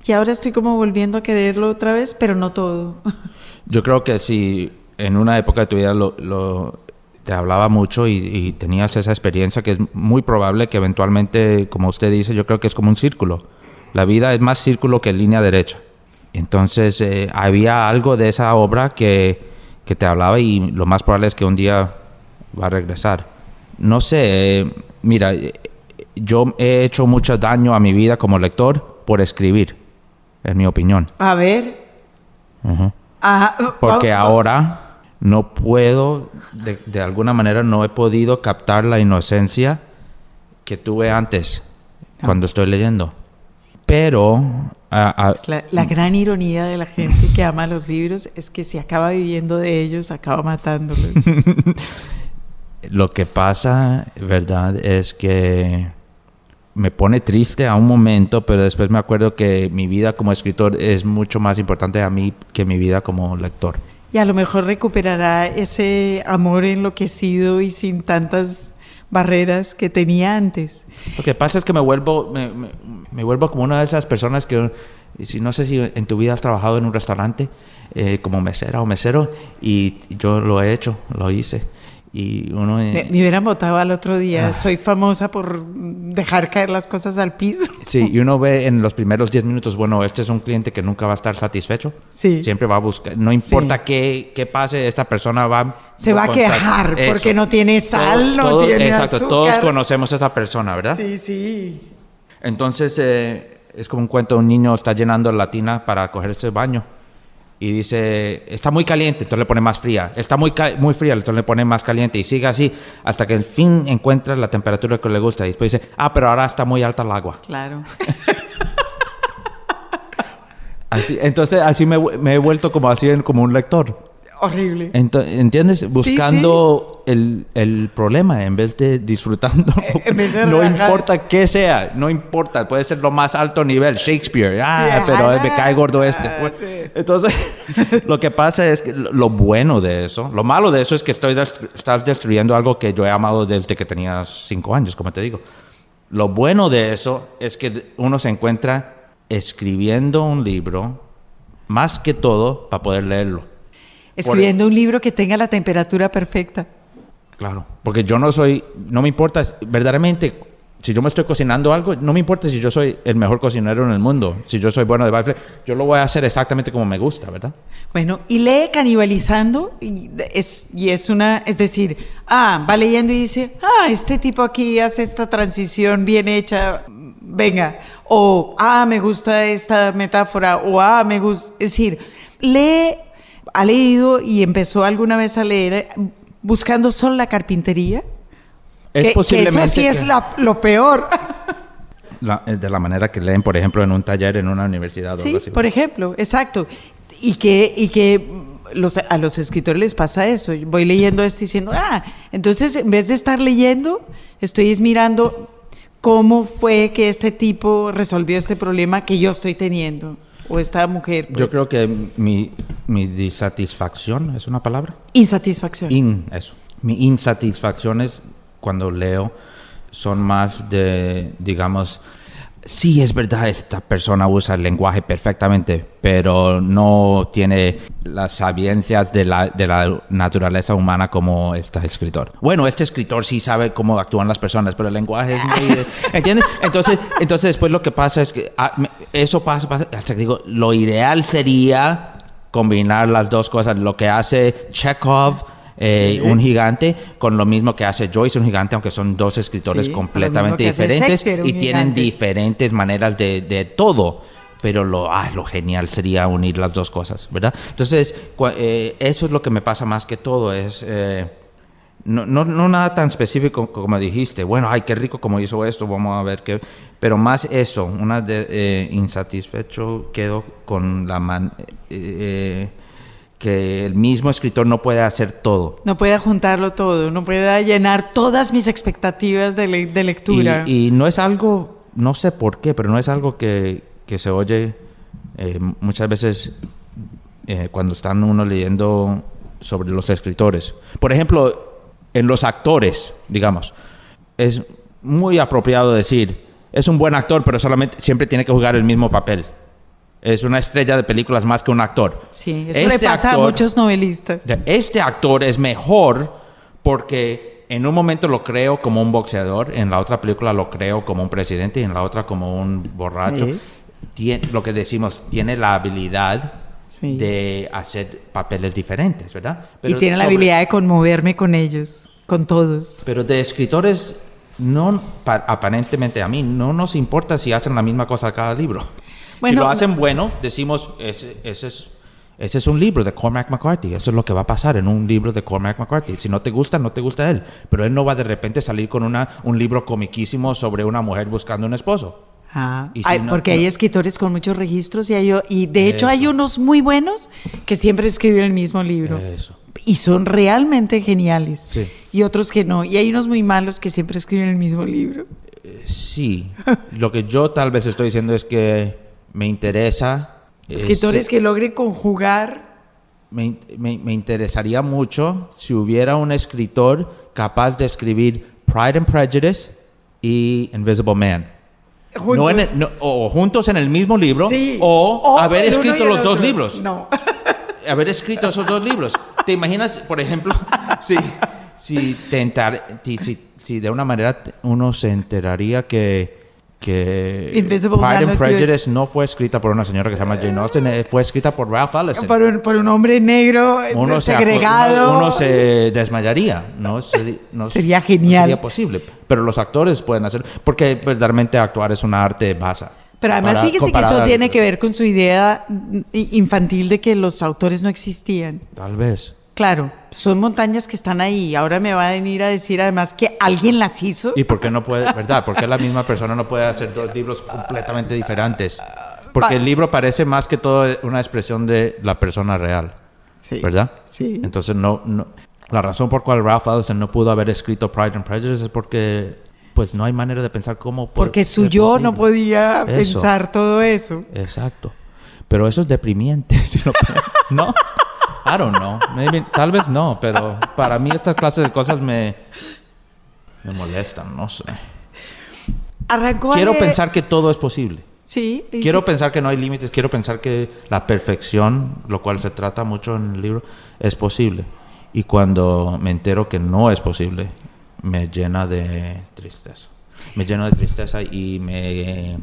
Y ahora estoy como volviendo a quererlo otra vez, pero no todo. Yo creo que si en una época de tu vida lo, te hablaba mucho y, tenías esa experiencia, que es muy probable que eventualmente, como usted dice, yo creo que es como un círculo. La vida es más círculo que línea derecha. Entonces eh, había algo de esa obra que, que te hablaba y lo más probable es que un día va a regresar. No sé, eh, mira, eh, yo he hecho mucho daño a mi vida como lector por escribir, en mi opinión. A ver. Porque ahora no puedo, de, alguna manera no he podido captar la inocencia que tuve antes, cuando estoy leyendo. Pero... la, la, gran ironía de la gente que ama los libros es que si acaba viviendo de ellos, acaba matándolos. Lo que pasa, verdad, es que me pone triste a un momento, pero después me acuerdo que mi vida como escritor es mucho más importante a mí que mi vida como lector. Y a lo mejor recuperará ese amor enloquecido y sin tantas barreras que tenía antes. Lo que pasa es que me vuelvo, me, me- me vuelvo como una de esas personas que, si no sé si en tu vida has trabajado en un restaurante eh, como mesera o mesero, y yo lo he hecho, lo hice. Y uno... eh, Me, me hubieran votado al otro día. Soy famosa por dejar caer las cosas al piso. Sí, y uno ve en los primeros 10 minutos, bueno, este es un cliente que nunca va a estar satisfecho. Sí. Siempre va a buscar, no importa qué, qué pase, esta persona va... Se va a quejar Eso. porque no tiene sal, no Todo- tiene Exacto, azúcar. todos conocemos a esa persona, ¿verdad? Sí, sí. Entonces, eh, es como un cuento, un niño está llenando la tina para cogerse baño. Y dice, está muy caliente, entonces le pone más fría. Está muy, muy fría, entonces le pone más caliente. Y sigue así hasta que al fin encuentra la temperatura que le gusta. Y después dice, ah, pero ahora está muy alta el agua. Claro. Así- entonces, así me, he- me he vuelto como así, como un lector. Horrible. Ento- ¿Entiendes? Buscando El, el problema en vez de disfrutando. Vez de no importa qué sea, no importa. Puede ser lo más alto nivel, Shakespeare. Ah, Sí, pero ajá. me cae gordo este. Ah, sí. Entonces, lo que pasa es que lo bueno de eso, lo malo de eso es que estoy des- estás destruyendo algo que yo he amado desde que tenía cinco años, como te digo. Lo bueno de eso es que uno se encuentra escribiendo un libro, más que todo, para poder leerlo. Escribiendo un libro que tenga la temperatura perfecta. Claro. Porque yo no soy, no me importa, verdaderamente, si yo me estoy cocinando algo, no me importa si yo soy el mejor cocinero en el mundo, si yo soy bueno de baile, yo lo voy a hacer exactamente como me gusta, ¿verdad? Bueno, y lee canibalizando y es, y es una, es decir, ah, va leyendo y dice, ah, este tipo aquí hace esta transición bien hecha, venga, o ah, me gusta esta metáfora, o ah, me gusta, es decir, lee, ha leído y empezó alguna vez a leer eh, buscando solo la carpintería. Es que, que posiblemente eso sí que- es la- lo peor. la- eh, de la manera que leen, por ejemplo, en un taller en una universidad o Sí, algo así. por ejemplo, exacto. Y que, y que los, a los escritores les pasa eso. Yo Voy leyendo esto y diciendo, ah, entonces en vez de estar leyendo, estoy es mirando cómo fue que este tipo resolvió este problema que yo estoy teniendo. O esta mujer. Yo pues. creo que mi, mi disatisfacción, ¿es una palabra? Insatisfacción. In, eso. Mi insatisfacciones cuando leo son más de, digamos, sí es verdad, esta persona usa el lenguaje perfectamente, pero no tiene las sabiencias de la, de la naturaleza humana como este escritor. Bueno, este escritor sí sabe cómo actúan las personas, pero el lenguaje es muy... ¿Entiendes? Entonces, entonces después lo que pasa es que ah, eso pasa, pasa, hasta que digo, lo ideal sería combinar las dos cosas, lo que hace Chekhov, eh, un gigante, con lo mismo que hace Joyce, un gigante, aunque son dos escritores Sí, completamente diferentes y tienen diferentes maneras de, de todo. Pero lo, ah, lo genial sería unir las dos cosas, ¿verdad? Entonces, eh, eso es lo que me pasa más que todo, es... eh, no, no, no nada tan específico como dijiste, bueno, ay, qué rico como hizo esto, vamos a ver qué, pero más eso, una de eh, insatisfecho quedo con la man, eh, que el mismo escritor no puede hacer todo. No puede juntarlo todo, no puede llenar todas mis expectativas de, le- de lectura. Y, y no es algo, no sé por qué, pero no es algo que, que se oye eh, muchas veces eh, cuando están uno leyendo sobre los escritores. Por ejemplo, en los actores, digamos, es muy apropiado decir, es un buen actor, pero solamente siempre tiene que jugar el mismo papel. Es una estrella de películas más que un actor. sí, eso le pasa a actor- muchos novelistas. Este actor es mejor porque en un momento lo creo como un boxeador, en la otra película lo creo como un presidente y en la otra como un borracho. Sí. Lo que decimos, tiene la habilidad Sí. de hacer papeles diferentes, ¿verdad? y tiene la habilidad de conmoverme con ellos, con todos. Pero de escritores, no, pa- aparentemente a mí, no nos importa si hacen la misma cosa cada libro. Si lo hacen bueno, decimos, ese, ese es, ese es un libro de Cormac McCarthy. Eso es lo que va a pasar en un libro de Cormac McCarthy. Si no te gusta, no te gusta él. Pero él no va de repente salir con una, un libro comiquísimo sobre una mujer buscando un esposo. Ah, si no- porque hay escritores con muchos registros y, hay, y de hecho hay unos muy buenos que siempre escriben el mismo libro. Eso. Y son realmente geniales. Sí. Y otros que no. Y hay unos muy malos que siempre escriben el mismo libro. Sí. lo que yo tal vez estoy diciendo es que me interesa. Escritores se- que logren conjugar. me, me- me interesaría mucho si hubiera un escritor capaz de escribir Pride and Prejudice y Invisible Man. Juntos. No en el- no- o juntos en el mismo libro Sí. o, haber el uno escrito los dos libros. No. Haber escrito esos dos libros. ¿Te imaginas, por ejemplo, si, si, te entar- si, si- de una manera uno se enteraría que, que Invisible Man Pride no and Prejudice no fue escrita por una señora que se llama Jane Austen, eh, fue escrita por Ralph Ellison. Por un, por un hombre negro uno se, segregado. uno, uno se desmayaría, ¿no? Sería no genial. sería posible. Pero los actores pueden hacer, porque verdaderamente actuar es una arte basa. Pero además Para- fíjese que eso tiene que ver con su idea infantil de que los autores no existían. Tal vez. Claro, son montañas que están ahí. Ahora me va a venir a decir además que alguien las hizo. ¿Y por qué no puede, verdad? ¿Por qué la misma persona no puede hacer dos libros completamente diferentes? Porque el libro parece más que todo una expresión de la persona real, Sí. ¿verdad? Sí. Entonces, no, no, la razón por cual Ralph Ellison no pudo haber escrito Pride and Prejudice es porque, pues, no hay manera de pensar cómo Porque su yo no podía Eso. pensar todo eso. Exacto. Pero eso es si piensas, ¿no? I don't know. Maybe- tal vez no, pero para mí estas clases de cosas me, me molestan, no sé. Arrancó Quiero pensar que todo es posible. Sí. Quiero sí. pensar que no hay límites, quiero pensar que la perfección, lo cual se trata mucho en el libro, es posible. Y cuando me entero que no es posible, me llena de tristeza. Me llena de tristeza y me